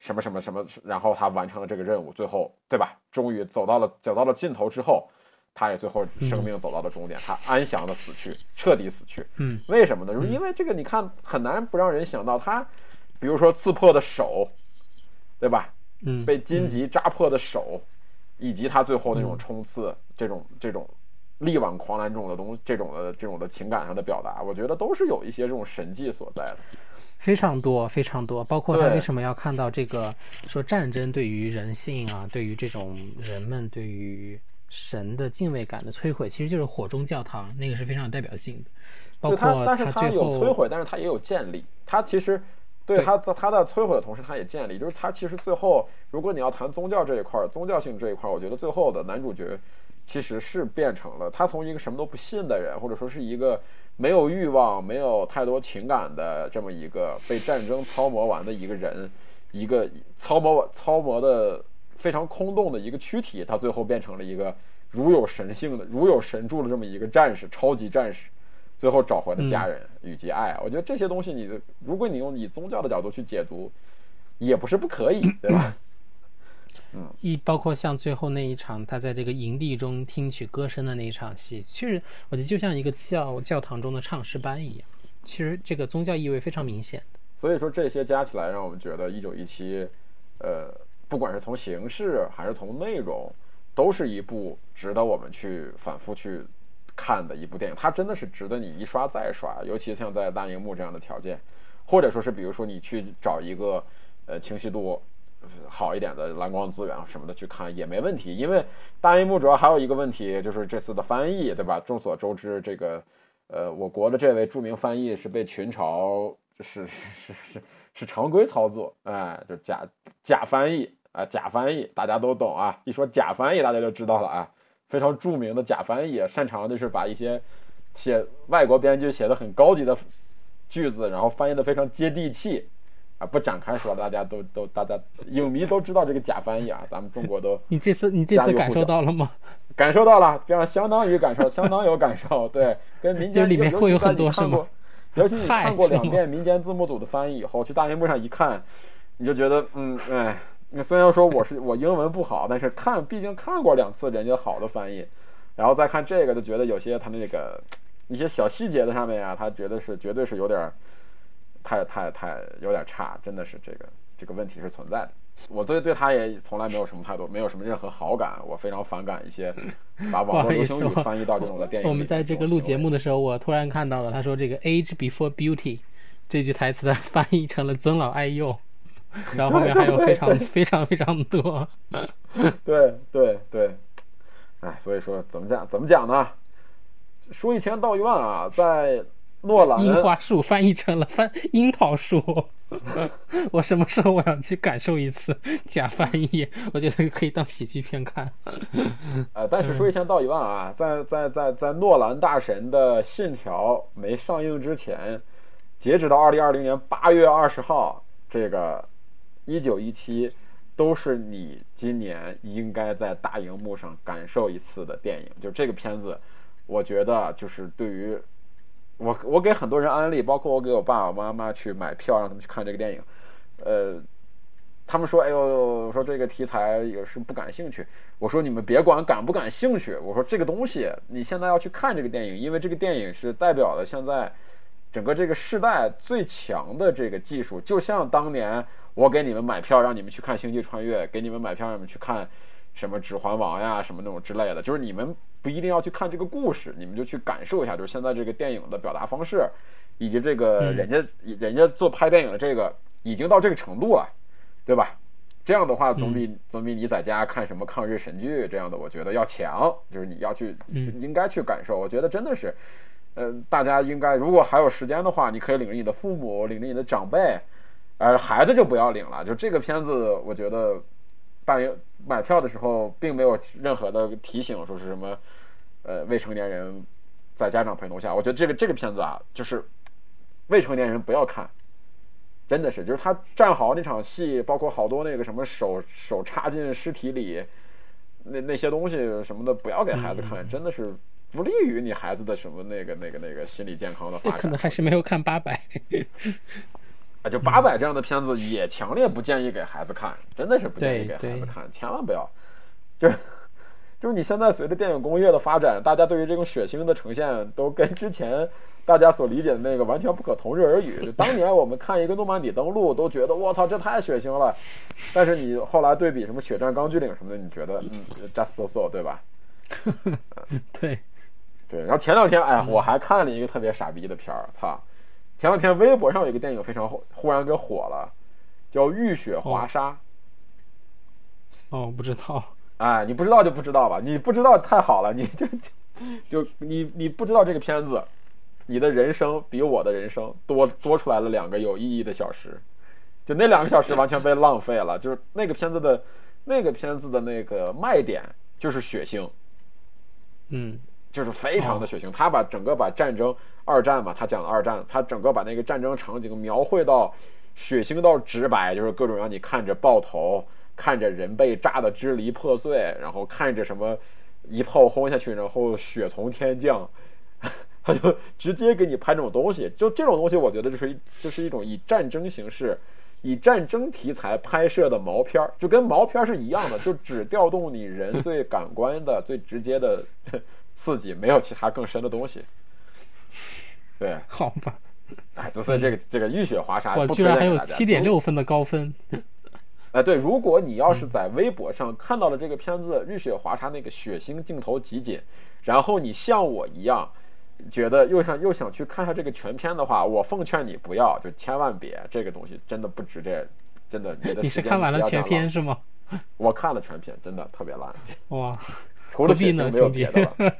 什么什么什么，然后他完成了这个任务，最后对吧？终于走到了走到了尽头之后，他也最后生命走到了终点，他安详的死去，彻底死去。嗯，为什么呢？就是因为这个，你看很难不让人想到他，比如说刺破的手，对吧？嗯，被荆棘扎破的手，以及他最后那种冲刺，这种这种力挽狂澜这种的东这种的这种的情感上的表达，我觉得都是有一些这种神迹所在的。非常多，非常多，包括他为什么要看到这个说战争对于人性啊，对于这种人们对于神的敬畏感的摧毁，其实就是火中教堂，那个是非常有代表性的。包括但是它最后有摧毁，但是他也有建立。他其实对对它在它在摧毁的同时，他也建立。就是他其实最后，如果你要谈宗教这一块儿，宗教性这一块儿，我觉得最后的男主角其实是变成了他从一个什么都不信的人，或者说是一个没有欲望、没有太多情感的这么一个被战争操磨完的一个人，一个操磨操磨的非常空洞的一个躯体，他最后变成了一个如有神性的、如有神助的这么一个战士，超级战士。最后找回了家人以及爱。我觉得这些东西你的，如果你用以宗教的角度去解读，也不是不可以，对吧？一包括像最后那一场，他在这个营地中听取歌声的那一场戏，其实我觉得就像一个教教堂中的唱诗班一样，其实这个宗教意味非常明显。所以说这些加起来，让我们觉得《一九一七》，呃，不管是从形式还是从内容，都是一部值得我们去反复去看的一部电影。它真的是值得你一刷再刷，尤其像在大荧幕这样的条件，或者说是比如说你去找一个呃清晰度好一点的蓝光资源什么的去看也没问题。因为大荧幕主要还有一个问题就是这次的翻译，对吧？众所周知，这个呃我国的这位著名翻译是被群嘲。是是是是是常规操作，哎，就假假翻译啊，假翻译大家都懂啊。一说假翻译，大家就知道了啊。非常著名的假翻译，擅长就是把一些写外国编剧写的很高级的句子，然后翻译的非常接地气啊。不展开说，大家都都大家影迷都知道这个假翻译啊。咱们中国都你这次你这次感受到了吗？(laughs) 感受到了，这样相当于感受，相当有感受。对，跟民间里面会有很多什么。尤其你看过两遍民间字幕组的翻译以后，去大荧幕上一看，你就觉得，嗯，哎，那虽然说我是我英文不好，但是看毕竟看过两次人家好的翻译，然后再看这个，就觉得有些他那个一些小细节的上面啊，他觉得是绝对是有点太太太有点差，真的是这个这个问题是存在的。我对对他也从来没有什么态度，没有什么任何好感。我非常反感一些 (laughs) 把网络流行语翻译到这种的电影。我们在这个录节目的时候，我突然看到了，他说这个 “age before beauty” 这句台词的 (laughs) 翻译成了“尊老爱幼”，然后后面还有非常非常非常多。(laughs) 对对对，哎，所以说怎么讲怎么讲呢？说一千道一万啊，在诺兰樱花树翻译成了翻樱桃树。(laughs) 我什么时候我想去感受一次假翻译？(laughs) 我觉得可以当喜剧片看。(laughs) 呃，但是说一千道一万啊，在在在在诺兰大神的《信条》没上映之前，截止到二零二零年八月二十号，这个一九一七都是你今年应该在大荧幕上感受一次的电影。就这个片子，我觉得就是对于。我我给很多人安利，包括我给我爸爸妈妈去买票，让他们去看这个电影。呃，他们说：“哎呦，说这个题材也是不感兴趣。”我说：“你们别管感不感兴趣，我说这个东西你现在要去看这个电影，因为这个电影是代表了现在整个这个时代最强的这个技术。就像当年我给你们买票让你们去看《星际穿越》，给你们买票让你们去看什么《指环王》呀，什么那种之类的，就是你们。”不一定要去看这个故事，你们就去感受一下，就是现在这个电影的表达方式，以及这个人家人家做拍电影的这个已经到这个程度了，对吧？这样的话总比总比你在家看什么抗日神剧这样的，我觉得要强。就是你要去应该去感受，我觉得真的是，呃，大家应该如果还有时间的话，你可以领着你的父母，领着你的长辈，呃，孩子就不要领了。就这个片子，我觉得。大约买票的时候，并没有任何的提醒，说是什么，呃，未成年人在家长陪同下。我觉得这个这个片子啊，就是未成年人不要看，真的是，就是他站好那场戏，包括好多那个什么手手插进尸体里，那那些东西什么的，不要给孩子看，真的是不利于你孩子的什么那个那个那个心理健康的发展。可能还是没有看八百。(laughs) 啊，就八百这样的片子也强烈不建议给孩子看，真的是不建议给孩子看，千万不要。就是就是你现在随着电影工业的发展，大家对于这种血腥的呈现都跟之前大家所理解的那个完全不可同日而语。当年我们看一个诺曼底登陆都觉得我操这太血腥了，但是你后来对比什么血战钢锯岭什么的，你觉得嗯，just so so 对吧？(laughs) 对对，然后前两天，哎，我还看了一个特别傻逼的片儿，操！前两天微博上有一个电影非常火，忽然给火了，叫《浴血华沙》。哦，不知道。哎，你不知道就不知道吧，你不知道太好了，你就就就你你不知道这个片子，你的人生比我的人生多多出来了两个有意义的小时，就那两个小时完全被浪费了。就是那个片子的，那个片子的那个卖点就是血腥，嗯，就是非常的血腥。他把整个把战争二战嘛，他讲的二战，他整个把那个战争场景描绘到血腥到直白，就是各种让你看着爆头。看着人被炸得支离破碎，然后看着什么一炮轰下去，然后血从天降，(laughs) 他就直接给你拍这种东西。就这种东西，我觉得就是一就是一种以战争形式、以战争题材拍摄的毛片儿，就跟毛片是一样的，就只调动你人最感官的、最直接的刺激，没有其他更深的东西。对，(laughs) 好吧。哎，就算这个这个浴血华沙，我居然还有七点六分的高分。(laughs) 哎，对，如果你要是在微博上看到了这个片子《浴血华沙》那个血腥镜头集锦，然后你像我一样，觉得又想又想去看下这个全片的话，我奉劝你不要，就千万别，这个东西真的不值这，真的。你 (laughs) 是看完了全片是吗？我看了全片，真的特别烂。哇，除了血腥没有别的了。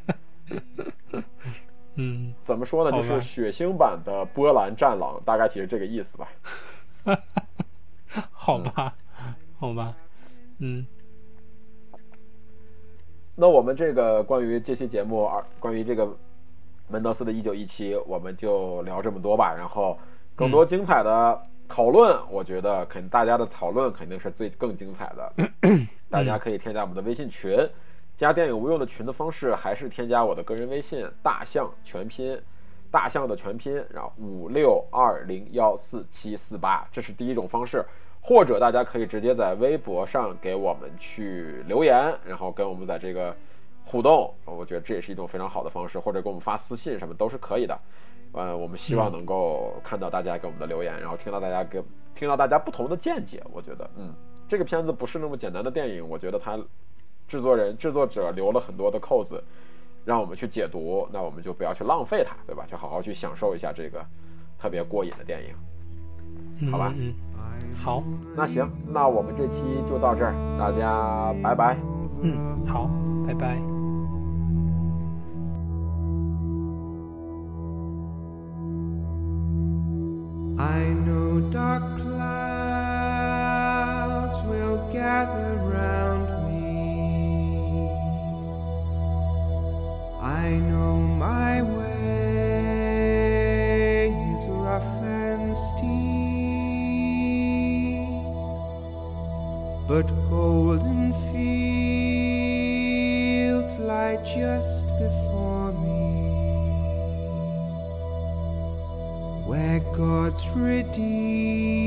嗯，怎么说呢？就是血腥版的波兰战狼，大概其实这个意思吧。(laughs) 好吧。好吧，嗯，那我们这个关于这期节目，二关于这个门德斯的《一九一七》，我们就聊这么多吧。然后更多精彩的讨论，我觉得肯大家的讨论肯定是最更精彩的。(clears throat) 大家可以添加我们的微信群，加电影无用的群的方式还是添加我的个人微信“大象全拼”，大象的全拼，然后五六二零幺四七四八，这是第一种方式。或者大家可以直接在微博上给我们去留言，然后跟我们在这个互动，我觉得这也是一种非常好的方式。或者给我们发私信什么都是可以的。呃，我们希望能够看到大家给我们的留言，然后听到大家给听到大家不同的见解。我觉得，嗯，这个片子不是那么简单的电影。我觉得它制作人制作者留了很多的扣子，让我们去解读。那我们就不要去浪费它，对吧？就好好去享受一下这个特别过瘾的电影，好吧？嗯。好，那行，那我们这期就到这儿，大家拜拜。嗯，好，拜拜。I know my way is rough and steep, but golden fields lie just before me, where God's redeemed.